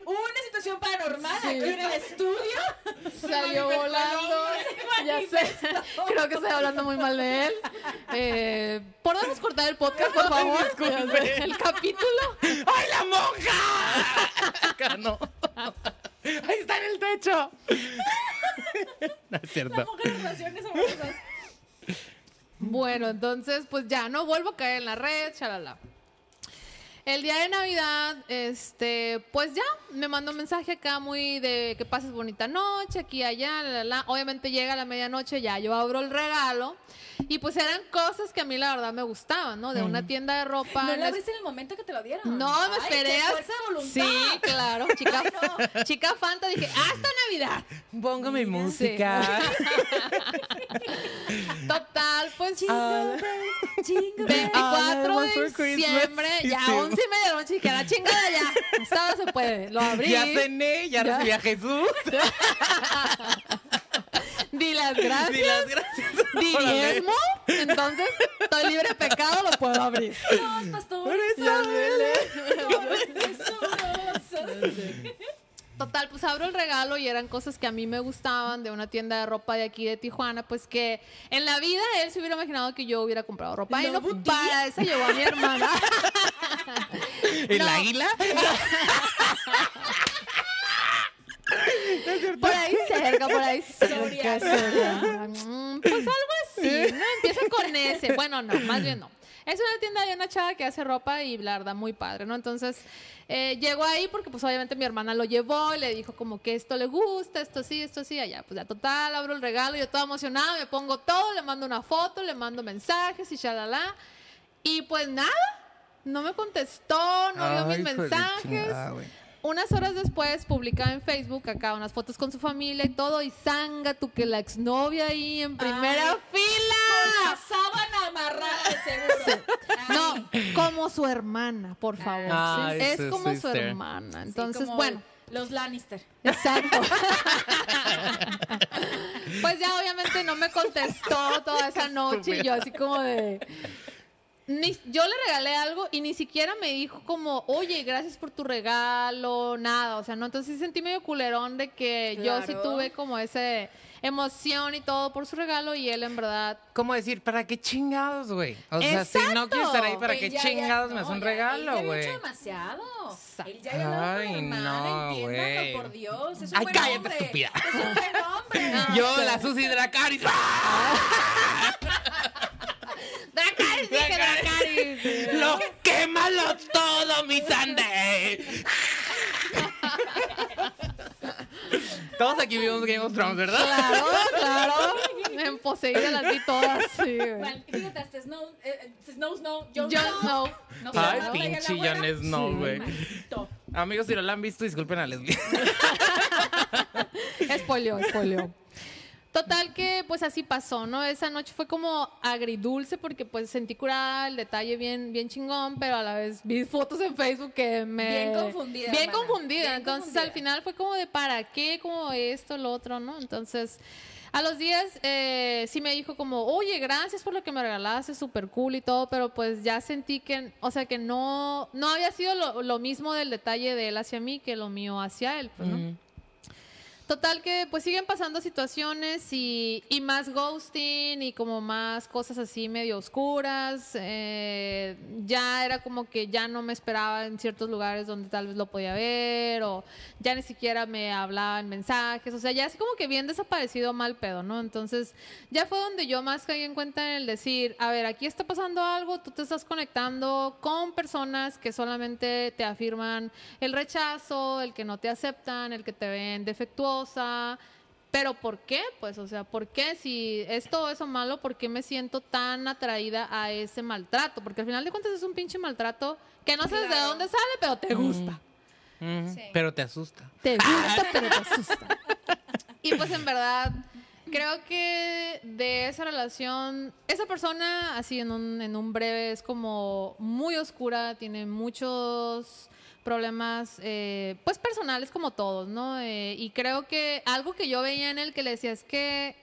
Sí. aquí en el estudio. salió volando. Ya sé. Creo que estoy hablando muy mal de él. Eh, ¿Podemos cortar el podcast, por favor? disculpe. El capítulo. ¡Ay, la monja! Acá no. Ahí está en el techo. No es cierto. Relaciones amorosas. Bueno, entonces, pues ya no vuelvo a caer en la red, chalala. El día de Navidad, este, pues ya, me mandó un mensaje acá muy de que pases bonita noche, aquí, allá, la. Obviamente llega la medianoche, ya yo abro el regalo. Y pues eran cosas que a mí la verdad me gustaban, ¿no? De una mm. tienda de ropa. ¿No lo viste en el momento que te lo dieron? No, me esperé. Fuerza de voluntad. Sí, claro. Chica, no. chica Fanta, dije, ¡hasta Navidad! Pongo mi música. Total, pues. Chingo, ah. 24 ah, de diciembre, ya 11 once y media de la noche dije, la chingada ya. Hasta ahora se puede. Lo abrí. Ya cené, ya, recibí a Jesús. Di las gracias. Di las gracias. Diezmo. Entonces, estoy libre de pecado, lo puedo abrir. Los pastores. Por eso, Total, pues abro el regalo y eran cosas que a mí me gustaban de una tienda de ropa de aquí de Tijuana, pues que en la vida él se hubiera imaginado que yo hubiera comprado ropa. Y no, para eso llevó a mi hermana. ¿El No. águila? Por ahí cerca, por ahí cerca. Mm, Pues algo así, ¿no? Empieza con ese. Bueno, no, más bien no. Es una tienda de una chava que hace ropa y la verdad muy padre, ¿no? Entonces, eh, llegó ahí porque pues obviamente mi hermana lo llevó y le dijo como que esto le gusta, esto sí, esto sí, allá. Pues ya total, abro el regalo, yo toda emocionada, me pongo todo, le mando una foto, le mando mensajes y shalala. Y pues nada, no me contestó, no vio mis mensajes. chingada. Unas horas después publicaba en Facebook acá unas fotos con su familia y todo, y zanga tú que la exnovia ahí en primera Ay, fila. La sábana amarrada de seguro. No, como su hermana, por favor. Ay, es su como su hermana. Sí, Entonces, como bueno, Los Lannister. exacto. pues ya obviamente no me contestó toda esa noche y yo así como de... Ni- yo le regalé algo y ni siquiera me dijo como, oye, gracias por tu regalo, nada, o sea, no, entonces sí sentí medio culerón de que yo sí tuve como ese emoción y todo por su regalo y él en verdad ¿Cómo decir? ¿Para qué chingados, güey? O sea, si no quiero estar ahí, ¿para Él qué ya- chingados ya- me no, hace un ya- regalo, él ya güey? hecho demasiado. Exacto. Él ya Ay, no, güey. por Dios. Es un Ay, buen cállate, hombre. estúpida. Es un buen hombre. Yo, la Susi Dracaris. Dracarys, dije Dracarys. ¡Lo quémalo todo, mi Sunday! Todos aquí vimos Game of Thrones, ¿verdad? Claro, claro. En poseída las vi todas, sí. Mal- Fíjate, hasta Snow, eh, eh, Snow Snow, Jon Snow. Snow. No Ay, pinche Jon. Snow, güey. Amigos, si no la han visto, disculpen a Leslie. Spoileó, spoileó. Total que pues así pasó, ¿no? Esa noche fue como agridulce porque pues sentí curada el detalle bien, bien chingón, pero a la vez vi fotos en Facebook que me... Bien confundida, Bien hermana. confundida. Bien Entonces confundida. al final fue como de para qué, como esto, lo otro, ¿no? Entonces... A los días eh, sí me dijo como, oye, gracias por lo que me regalaste, súper cool y todo, pero pues ya sentí que, o sea, que no, no había sido lo, lo mismo del detalle de él hacia mí que lo mío hacia él, pues, ¿no? Total que pues siguen pasando situaciones y, y más ghosting y como más cosas así medio oscuras. eh, ya era como que ya no me esperaba en ciertos lugares donde tal vez lo podía ver o ya ni siquiera me hablaba en mensajes. O sea, ya así como que bien desaparecido mal pedo, ¿no? Entonces ya fue donde yo más caí en cuenta en el decir, a ver, aquí está pasando algo, tú te estás conectando con personas que solamente te afirman el rechazo, el que no te aceptan, el que te ven Pero ¿por qué? Pues, o sea, ¿por qué si es todo eso malo, por qué me siento tan atraída a ese maltrato? Porque al final de cuentas es un pinche maltrato que no sabes de dónde sale, pero te gusta. Sí. Pero te asusta. Te gusta, pero te asusta. Y pues en verdad, creo que de esa relación, esa persona, así en un, en un breve, es como muy oscura, tiene muchos problemas, eh, pues personales como todos, ¿no? Eh, y creo que algo que yo veía en él que le decía es que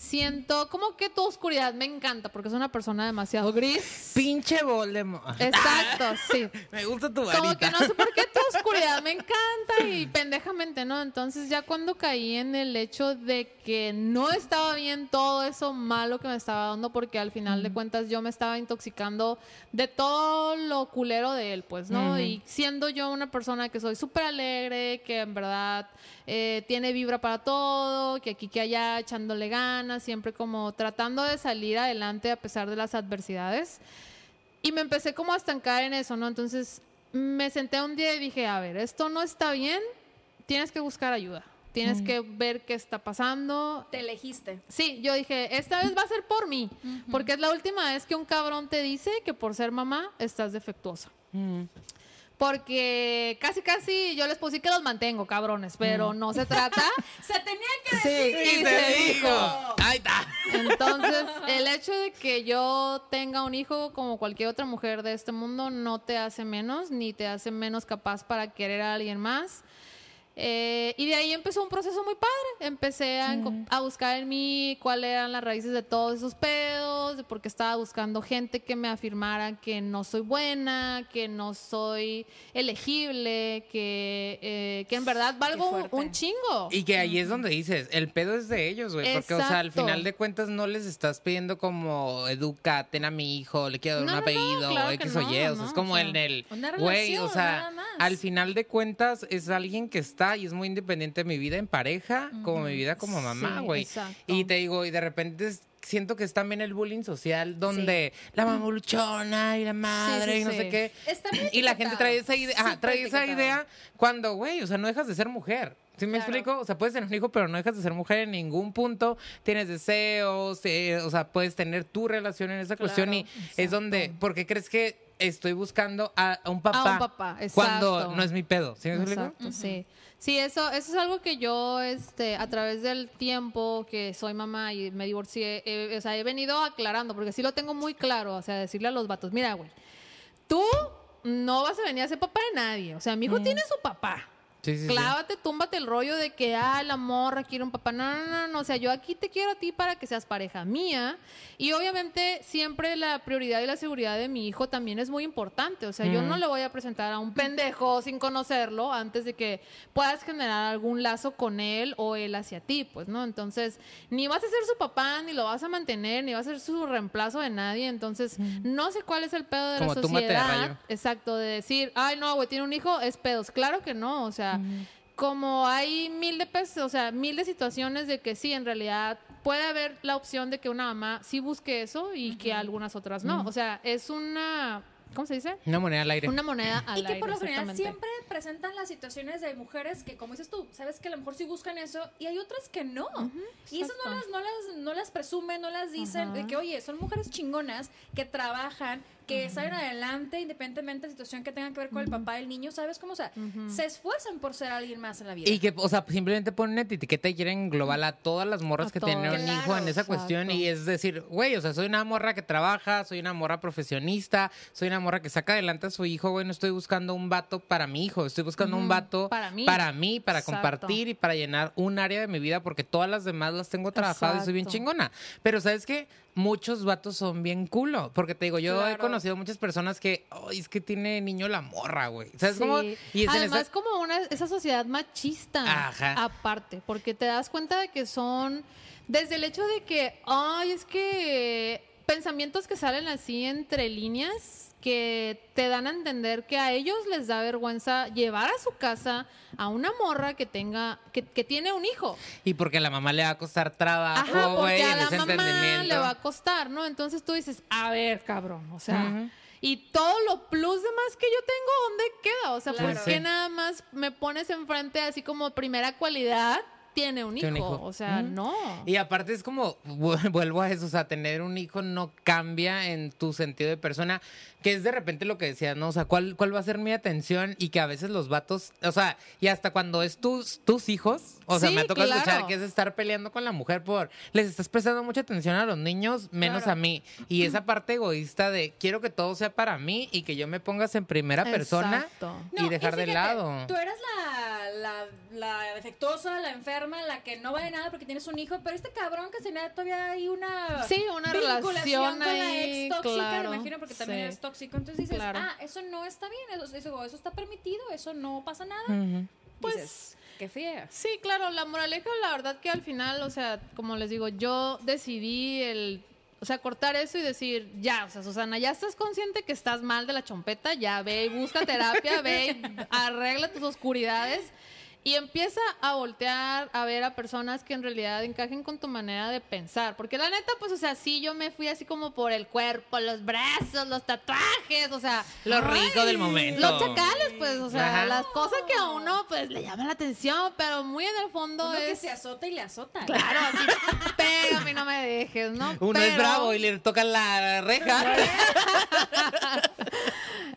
siento como que tu oscuridad me encanta porque es una persona demasiado gris. Pinche Voldemort. Exacto, sí. Me gusta tu Como que varita. no sé por qué tu oscuridad me encanta y pendejamente, ¿no? Entonces ya cuando caí en el hecho de que no estaba bien todo eso malo que me estaba dando, porque al final de cuentas yo me estaba intoxicando de todo lo culero de él, pues, ¿no? Y siendo yo una persona que soy súper alegre, que en verdad eh, tiene vibra para todo, que aquí que allá echándole ganas, siempre como tratando de salir adelante a pesar de las adversidades. Y me empecé como a estancar en eso, ¿no? Entonces me senté un día y dije, a ver, esto no está bien, tienes que buscar ayuda, tienes que ver qué está pasando. Te elegiste. Sí, yo dije, esta vez va a ser por mí, porque es la última vez que un cabrón te dice que por ser mamá estás defectuosa. Porque casi, casi yo les puse que los mantengo, cabrones, pero no se trata. Se tenía que Sí, decir. y se dijo. Ahí está. Entonces, el hecho de que yo tenga un hijo como cualquier otra mujer de este mundo no te hace menos, ni te hace menos capaz para querer a alguien más. Eh, y de ahí empezó un proceso muy padre. Empecé a, buscar en mí cuáles eran las raíces de todos esos pedos, de por qué estaba buscando gente que me afirmara que no soy buena, que no soy elegible, que, eh, que en verdad valgo un chingo. Y que ahí es donde dices, el pedo es de ellos, güey. Porque, o sea, al final de cuentas no les estás pidiendo como, educa, ten a mi hijo, le quiero dar No, un no, no, apellido, claro o que X o Y. O sea, no, es como o sea, en el, una güey, o sea, al final de cuentas es alguien que está y es muy independiente de mi vida en pareja, como mi vida como mamá, Sí, güey. exacto. y te digo, y de repente es- siento que es también el bullying social donde la mamuluchona y la madre sí, y no sí. sé qué. Está muy Y la gente trae esa idea, ajá, trae esa idea cuando, güey, o sea, no dejas de ser mujer. ¿Sí me Claro. explico? O sea, puedes tener un hijo, pero no dejas de ser mujer en ningún punto. Tienes deseos, eh, o sea, puedes tener tu relación en esa cuestión y es donde, ¿por qué crees que estoy buscando a, a un papá? un papá, Cuando no es mi pedo. ¿Sí me sí. Sí, eso, eso es algo que yo, este, a través del tiempo que soy mamá y me divorcié, eh, o sea, he venido aclarando, porque sí lo tengo muy claro, o sea, decirle a los vatos, mira, güey, tú no vas a venir a ser papá de nadie, o sea, mi hijo tiene su papá. Sí, sí, sí. Clávate, túmbate el rollo de que, ah, la morra quiere un papá. No, no, no, no. O sea, yo aquí te quiero a ti para que seas pareja mía. Y obviamente siempre la prioridad y la seguridad de mi hijo también es muy importante. O sea, yo no le voy a presentar a un pendejo sin conocerlo antes de que puedas generar algún lazo con él o él hacia ti, pues, ¿no? Entonces, ni vas a ser su papá, ni lo vas a mantener, ni vas a ser su reemplazo de nadie. Entonces, no sé cuál es el pedo de Como la rayo. sociedad. Exacto, de decir, ay, no, güey, tiene un hijo, es pedos. Claro que no, o sea, como hay mil de pesos, o sea, mil de situaciones de que sí, en realidad puede haber la opción de que una mamá sí busque eso y que algunas otras no. O sea, es una, ¿cómo se dice? Una moneda al aire. Una moneda al Y que por aire, lo general siempre presentan las situaciones de mujeres que, como dices tú, sabes que a lo mejor sí buscan eso y hay otras que no. y esas no las, no, las, no las presumen, no las dicen, de que, oye, son mujeres chingonas que trabajan, que salen adelante independientemente de la situación que tenga que ver con el papá del niño, ¿sabes cómo? O sea, se esfuerzan por ser alguien más en la vida. Y que, o sea, simplemente ponen una etiqueta y quieren englobar a todas las morras A que todas. tienen un hijo en esa cuestión. Y es decir, güey, o sea, soy una morra que trabaja, soy una morra profesionista, soy una morra que saca adelante a su hijo, güey. No estoy buscando un vato para mi hijo, estoy buscando un vato Para mí. para mí, para Exacto. compartir y para llenar un área de mi vida, porque todas las demás las tengo trabajadas y soy bien chingona. Pero, ¿sabes qué? Muchos vatos son bien culo. Porque te digo, yo he conocido muchas personas que, ay, es que tiene niño la morra, güey. ¿Sabes cómo? Sí. Y es Además, esa- como una, esa sociedad machista, Ajá. aparte, porque te das cuenta de que son, desde el hecho de que, ay, es que pensamientos que salen así entre líneas que te dan a entender que a ellos les da vergüenza llevar a su casa a una morra que tenga, que, que tiene un hijo. Y porque a la mamá le va a costar Ajá, trabajo, porque güey, a la mamá le va a costar, ¿no? Entonces tú dices, a ver, cabrón, o sea, y todo lo plus demás que yo tengo, ¿dónde queda? O sea, Claro. ¿por Sí. qué nada más me pones enfrente así como primera cualidad? Tiene un hijo. Un hijo. O sea, Ujú. no. Y aparte es como, vu- vuelvo a eso, o sea, tener un hijo no cambia en tu sentido de persona, que es de repente lo que decías, ¿no? O sea, ¿cuál, cuál va a ser mi atención? Y que a veces los vatos, o sea, y hasta cuando es tus, tus hijos, o sea, Sí, me toca claro. escuchar que es estar peleando con la mujer por, les estás prestando mucha atención a los niños, menos Claro. a mí. Y esa parte egoísta de, quiero que todo sea para mí y que yo me pongas en primera persona Exacto. y dejar de fíjate, lado. Tú eres la, la, la defectuosa, la enferma, la que no vale nada porque tienes un hijo, pero este cabrón que tenía todavía hay una Sí, una vinculación relación con la ex tóxica, claro, me imagino, porque también sí. eres tóxico. Entonces dices, Claro. ah, eso no está bien, eso, eso, eso está permitido, eso no pasa nada. Pues, Pues, qué fea. Sí, claro, la moraleja, la verdad que al final, o sea, como les digo, yo decidí el, o sea, cortar eso y decir, ya, o sea, Susana, ya estás consciente que estás mal de la chompeta, ya ve y busca terapia, ve y arregla tus oscuridades y empieza a voltear a ver a personas que en realidad encajen con tu manera de pensar, porque la neta, pues, o sea, sí, yo me fui así como por el cuerpo, los brazos, los tatuajes, o sea, Lo rico del momento. los chacales, pues, o sea, Ajá. las cosas que a uno, pues, le llaman la atención, pero muy en el fondo Uno que es... se azota y le azota. Claro, así, pégame, no me dejes, ¿no? Uno es Pero- bravo y le tocan la reja.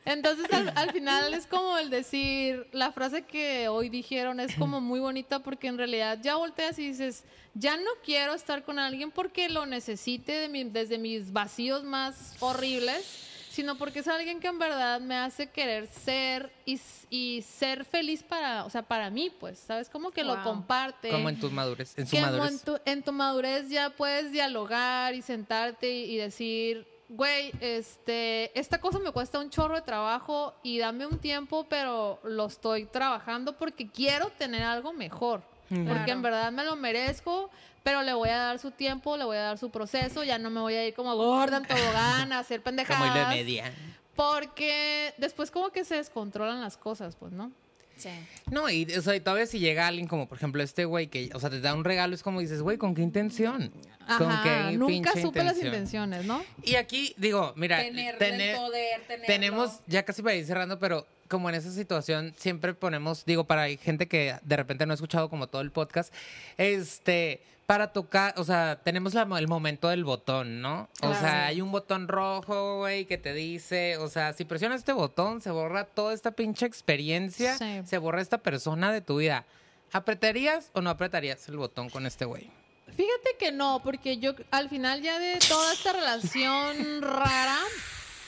Entonces, al, al final es como el decir, la frase que hoy dijeron es como muy bonita porque en realidad ya volteas y dices, ya no quiero estar con alguien porque lo necesite de mi- desde mis vacíos más horribles, sino porque es alguien que en verdad me hace querer ser y, ser feliz para, o sea, para mí, pues, ¿sabes? Como que lo comparte. Como en tus madurez, en su madurez. en tu, en tu madurez ya puedes dialogar y sentarte y, y decir, güey, este, esta cosa me cuesta un chorro de trabajo y dame un tiempo, pero lo estoy trabajando porque quiero tener algo mejor. Porque en verdad me lo merezco, pero le voy a dar su tiempo, le voy a dar su proceso, ya no me voy a ir como gorda en tobogán a hacer pendejadas. Como media. Porque después como que se descontrolan las cosas, pues, ¿no? Sí. No, y, o sea, y todavía si llega alguien como, por ejemplo, este güey que, o sea, te da un regalo, es como dices, güey, ¿con qué intención? ¿Con qué nunca supe las intención? intenciones, ¿no? Y aquí, digo, mira, Tener tener- poder, tenerlo. tenemos, ya casi para ir cerrando, pero como en esa situación siempre ponemos, digo, para gente que de repente no ha escuchado como todo el podcast, este, para tocar, o sea, tenemos la- el momento del botón, ¿no? O Claro. sea, hay un botón rojo, güey, que te dice, o sea, si presionas este botón, se borra toda esta pinche experiencia, Sí. se borra esta persona de tu vida. ¿Apretarías o no apretarías el botón con este güey? Fíjate que no, porque yo al final ya de toda esta relación rara,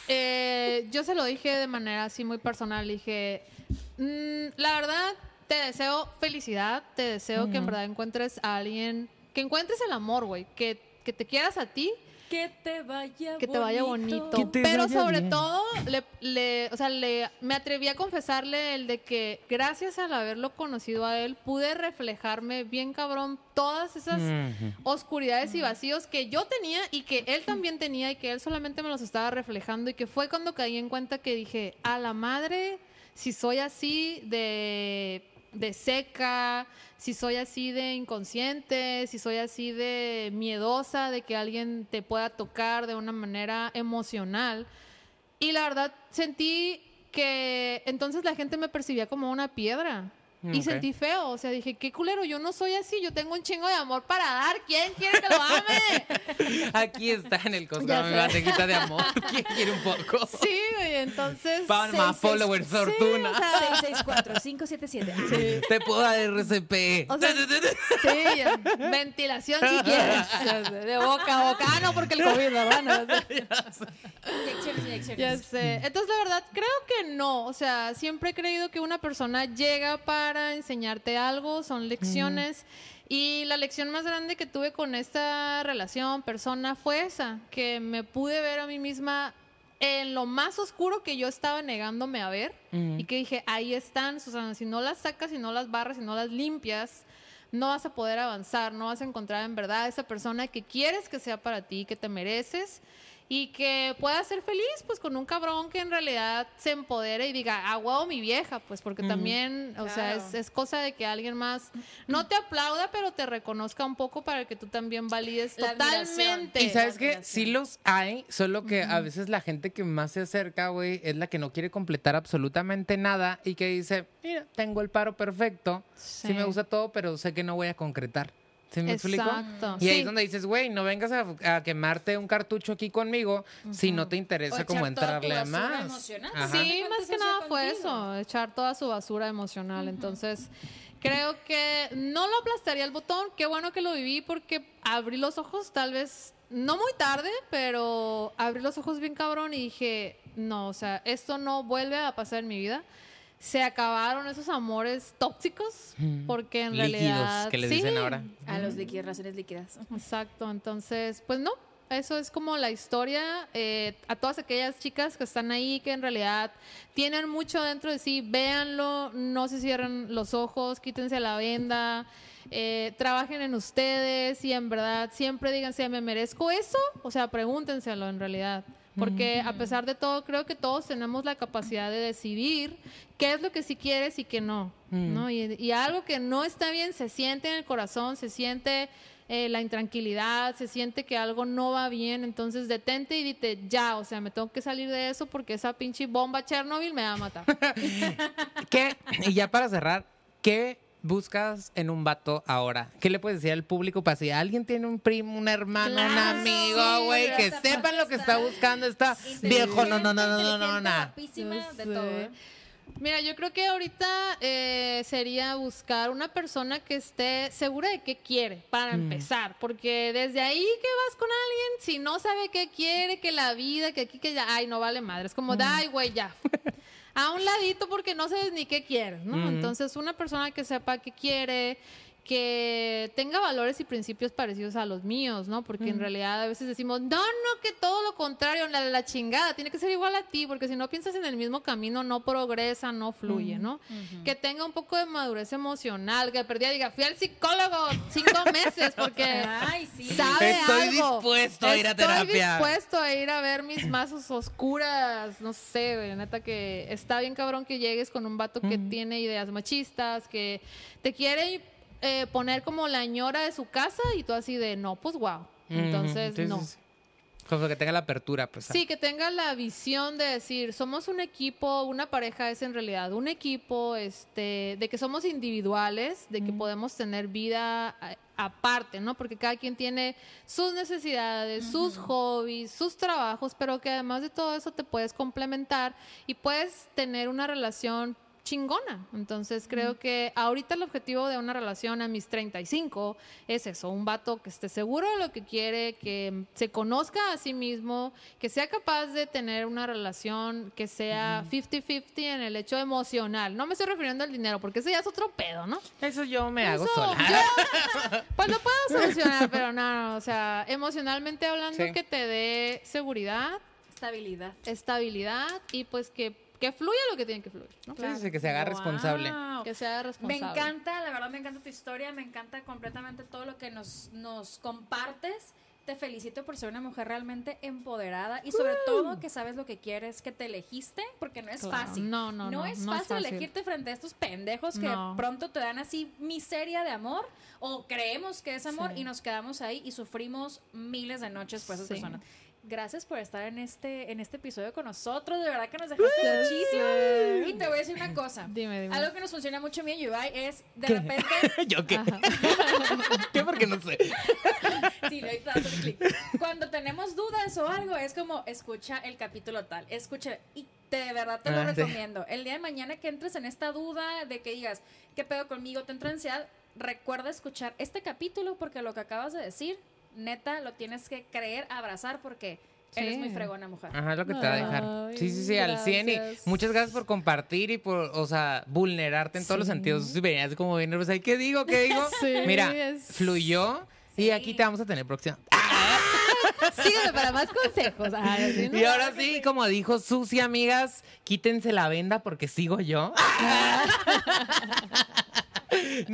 eh, yo se lo dije de manera así muy personal. Dije, "Mm, la verdad, te deseo felicidad, te deseo que en verdad encuentres a alguien, que encuentres el amor, güey, que, que te quieras a ti, Que te vaya que te vaya bonito. Que te Pero vaya sobre bien. todo, le, le- o sea, le, me atreví a confesarle el de que gracias al haberlo conocido a él, pude reflejarme bien cabrón todas esas oscuridades y vacíos que yo tenía y que él también tenía y que él solamente me los estaba reflejando y que fue cuando caí en cuenta que dije, a la madre, si soy así de, de seca, si soy así de inconsciente, si soy así de miedosa de que alguien te pueda tocar de una manera emocional. Y la verdad sentí que entonces la gente me percibía como una piedra. Y Ok. sentí feo, o sea, dije, qué culero, yo no soy así, yo tengo un chingo de amor para dar, ¿quién quiere que lo ame? Aquí está en el costado mi sé. mantequita de amor. ¿Quién quiere un poco? Sí, güey, entonces... Seis, followers, sí, fortuna. o sea, 664-577. Te puedo dar RCP. O sea, sí, ya, ventilación si quieres. De boca a boca. Ah, no, porque el COVID, ¿verdad? No, ya sé. Inyecciones, inyecciones. Ya sé. Entonces, la verdad, creo que no. O sea, siempre he creído que una persona llega para enseñarte algo, son lecciones. Y la lección más grande que tuve con esta relación, persona, fue esa, que me pude ver a mí misma en lo más oscuro que yo estaba negándome a ver. Y que dije, ahí están, Susana, si no las sacas, si no las barras, si no las limpias, no vas a poder avanzar, no vas a encontrar en verdad esa persona que quieres que sea para ti, que te mereces y que pueda ser feliz, pues con un cabrón que en realidad se empodere y diga, ah, wow, mi vieja, pues porque también, o sea, es, es cosa de que alguien más no te aplauda, pero te reconozca un poco para que tú también valides La admiración. totalmente. Y sabes que sí los hay, solo que a veces la gente que más se acerca, güey, es la que no quiere completar absolutamente nada y que dice, mira, tengo el paro perfecto, sí, Sí. me gusta todo, pero sé que no voy a concretar. ¿Sí me explico? Exacto. Y ahí Sí. es donde dices, güey, no vengas a, a quemarte un cartucho aquí conmigo si no te O interesa echar como entrarle a basura más. Sí, más que nada fue eso, echar toda su basura emocional. Entonces, creo que no lo aplastaría el botón. Qué bueno que lo viví porque abrí los ojos, tal vez no muy tarde, pero abrí los ojos bien cabrón y dije, no, o sea, esto no vuelve a pasar en mi vida. Se acabaron esos amores tóxicos porque en Líquidos, realidad que le sí, dicen ahora. A los líquidos, relaciones líquidas. Exacto, entonces, pues no, eso es como la historia. eh, a todas aquellas chicas que están ahí, que en realidad tienen mucho dentro de sí, véanlo, no se cierren los ojos, quítense la venda, eh, trabajen en ustedes y en verdad siempre díganse, ¿me merezco eso? O sea, pregúntenselo en realidad. Porque a pesar de todo, creo que todos tenemos la capacidad de decidir qué es lo que sí quieres y qué no. ¿no? Y, y algo que no está bien se siente en el corazón, se siente eh, la intranquilidad, se siente que algo no va bien. Entonces detente y dite, ya, o sea, me tengo que salir de eso porque esa pinche bomba Chernobyl me va a matar. ¿Qué? Y ya para cerrar, ¿qué buscas en un vato ahora? ¿Qué le puedes decir al público para si alguien tiene un primo, un hermano, un amigo, sí, güey, que sepan lo que está buscando? Está viejo, no, no, no, no, no, no, de todo. ¿eh? Mira, yo creo que ahorita eh, sería buscar una persona que esté segura de qué quiere, para empezar, porque desde ahí que vas con alguien, si no sabe qué quiere, que la vida, que aquí, que ya, ay, no vale madre, es como, ay, güey, ya. A un ladito porque no sabes ni qué quieres, ¿no? Entonces, una persona que sepa qué quiere, que tenga valores y principios parecidos a los míos, ¿no? Porque en realidad a veces decimos, no, no, que todo lo contrario, la, la chingada, tiene que ser igual a ti, porque si no piensas en el mismo camino, no progresa, no fluye, ¿no? Que tenga un poco de madurez emocional, que perdida diga, fui al psicólogo cinco meses porque Ay, sí. sabe Estoy algo. dispuesto a ir a terapia. Estoy dispuesto a ir a ver mis mazos oscuras, no sé, güey, neta que está bien cabrón que llegues con un vato que tiene ideas machistas, que te quiere eh, poner como la ñora de su casa y tú así de, no, pues wow. Entonces, no. Como que tenga la apertura, pues. Sí, que tenga la visión de decir, somos un equipo, una pareja es en realidad un equipo, este, de que somos individuales, de que podemos tener vida a- aparte, ¿no? Porque cada quien tiene sus necesidades, sus hobbies, sus trabajos, pero que además de todo eso te puedes complementar y puedes tener una relación chingona. Entonces creo que ahorita el objetivo de una relación a mis 35 es eso, un vato que esté seguro de lo que quiere, que se conozca a sí mismo, que sea capaz de tener una relación que sea 50-50 en el hecho emocional. No me estoy refiriendo al dinero, porque ese ya es otro pedo, ¿no? Eso yo me hago sola. yo, pues lo puedo solucionar, pero no, no, o sea, emocionalmente hablando Sí. que te dé seguridad, Estabilidad. estabilidad y pues que, que fluya lo que tiene que fluir, ¿no? Sí, sí, que se haga responsable. Que sea Me responsable. encanta, la verdad me encanta tu historia, me encanta completamente todo lo que nos, nos compartes. Te felicito por ser una mujer realmente empoderada y sobre todo que sabes lo que quieres, que te elegiste, porque no es Claro. fácil. No, no, no, es, no es fácil fácil. elegirte frente a estos pendejos que No. pronto te dan así miseria de amor o creemos que es amor Sí. y nos quedamos ahí y sufrimos miles de noches por esas Sí. personas. Gracias por estar en este, en este episodio con nosotros. De verdad que nos dejaste muchísimo. Y te voy a decir una cosa. Dime, dime. Algo que nos funciona mucho y a Yuvai es de ¿Qué? repente. ¿Yo qué? ¿Qué? Porque no sé. sí, das el clic. Cuando tenemos dudas o algo, es como escucha el capítulo tal. Escucha. Y te- de verdad te lo Ah, sí. recomiendo. El día de mañana que entres en esta duda de que digas, ¿qué pedo conmigo? Te entra ansiedad. Recuerda escuchar este capítulo porque lo que acabas de decir, neta, lo tienes que creer, abrazar porque eres Sí. muy fregona mujer. Ajá, lo que te va a dejar. Sí, sí, sí, al 100. Y gracias. muchas gracias por compartir y por, o sea, vulnerarte en todos los Sí. sentidos. Si venías como bien nerviosa, ¿y ¿qué digo? ¿Qué digo? Sí, Mira, es- fluyó y Sí. aquí te vamos a tener próxima. Sígueme para más consejos. Ay, ¿no? Y ahora sí, como dijo Susi, amigas, quítense la venda porque sigo yo.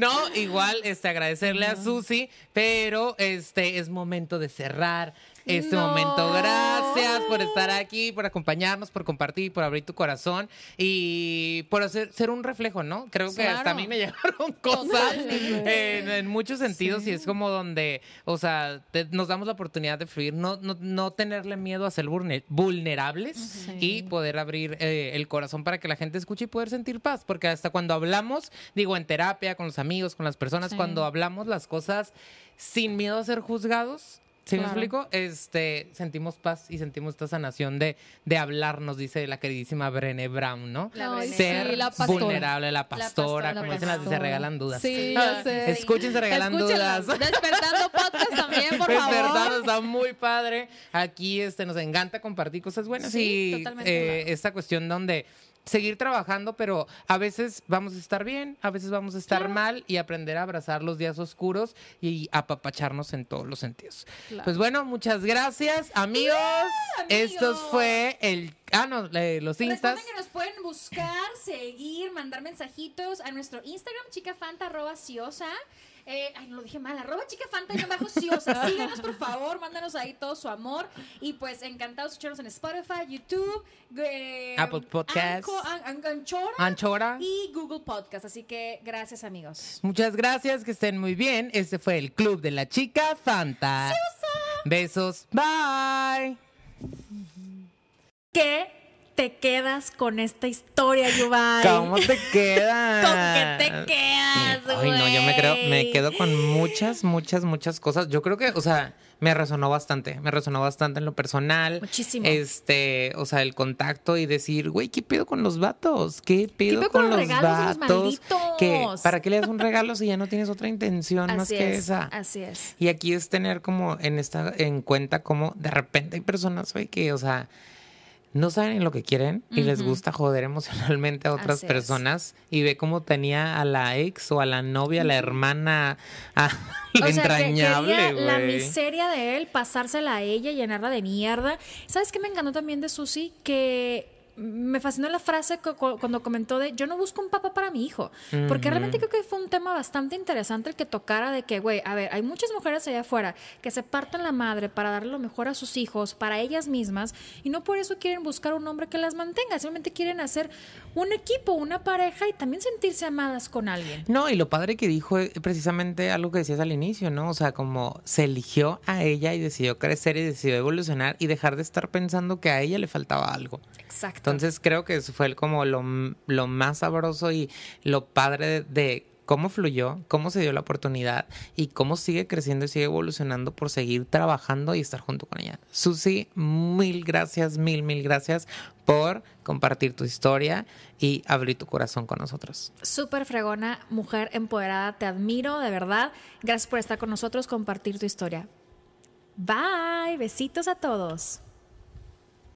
No, igual este agradecerle a Susi, pero este es momento de cerrar este No. momento. Gracias por estar aquí, por acompañarnos, por compartir, por abrir tu corazón y por hacer ser un reflejo, ¿no? Creo que Claro. hasta a mí me llegaron cosas en, en muchos sentidos Sí. y es como donde, o sea, te- nos damos la oportunidad de fluir, no, no, no tenerle miedo a ser vulne- vulnerables Sí. y poder abrir eh, el corazón para que la gente escuche y poder sentir paz, porque hasta cuando hablamos, digo, en terapia, con los amigos, con las personas, Sí. cuando hablamos las cosas sin miedo a ser juzgados, ¿Sí me explico? Este, sentimos paz y sentimos esta sanación de, de hablar, nos dice la queridísima Brené Brown, ¿no? La Brené. Ser sí, la vulnerable, la pastora, pastora, como la dicen las de se regalan dudas. Sí, Ah, sé. Escuchen, se regalan dudas. Despertando podcast también, por favor. verdad, está muy padre. Aquí este, nos encanta compartir cosas buenas Sí, y totalmente, eh, esta cuestión donde seguir trabajando, pero a veces vamos a estar bien, a veces vamos a estar mal y aprender a abrazar los días oscuros y apapacharnos en todos los sentidos. Claro. Pues bueno, muchas gracias, amigos. Esto amigos. fue el... Ah, no, eh, los instas. Recuerden que nos pueden buscar, seguir, mandar mensajitos a nuestro Instagram, chicafanta, arroba ciosa. Eh, ay, no lo dije mal, arroba chicafanta y bajo ciosa. Síganos, por favor, mándanos ahí todo su amor. Y pues encantados de escucharnos en Spotify, YouTube, eh, Apple Podcasts. Anco- An- An- Anchora Anchora. y Google Podcast. Así que gracias, amigos. Muchas gracias, que estén muy bien. Este fue el Club de la Chica Fanta. Besos. Bye. ¿Qué te quedas con esta historia, Yubay? ¿Cómo te quedas? ¿Con qué te quedas, Ay, no, yo me creo, me güey? quedo con muchas, muchas, muchas cosas. Yo creo que, o sea, me resonó bastante, me resonó bastante en lo personal. Muchísimo. Este, o sea, el contacto y decir, güey, ¿qué pedo con los vatos? ¿Qué pedo con, con los los regalos los vatos? ¿Para qué le das un regalo si ya no tienes otra intención más que es, esa? así es. Y aquí es tener como en esta en cuenta como de repente hay personas, güey, que, o sea, no saben en lo que quieren y les gusta joder emocionalmente a otras Así es. personas y ve cómo tenía a la ex o a la novia, a la hermana, a la O sea, que entrañable, la miseria de él, pasársela a ella, llenarla de mierda. ¿Sabes qué me encantó también de Susi? Que me fascinó la frase cu- cu- cuando comentó de yo no busco un papá para mi hijo. Porque realmente creo que fue un tema bastante interesante el que tocara de que, güey, a ver, hay muchas mujeres allá afuera que se parten la madre para darle lo mejor a sus hijos, para ellas mismas, y no por eso quieren buscar un hombre que las mantenga, simplemente quieren hacer un equipo, una pareja y también sentirse amadas con alguien. No, y lo padre que dijo es precisamente algo que decías al inicio, ¿no? O sea, como se eligió a ella y decidió crecer y decidió evolucionar y dejar de estar pensando que a ella le faltaba algo. Exacto. Entonces creo que eso fue como lo, lo más sabroso y lo padre de, de cómo fluyó, cómo se dio la oportunidad y cómo sigue creciendo y sigue evolucionando por seguir trabajando y estar junto con ella. Susi, mil gracias, mil, mil gracias por compartir tu historia y abrir tu corazón con nosotros. Súper fregona, mujer empoderada, te admiro, de verdad. Gracias por estar con nosotros, compartir tu historia. Bye, besitos a todos.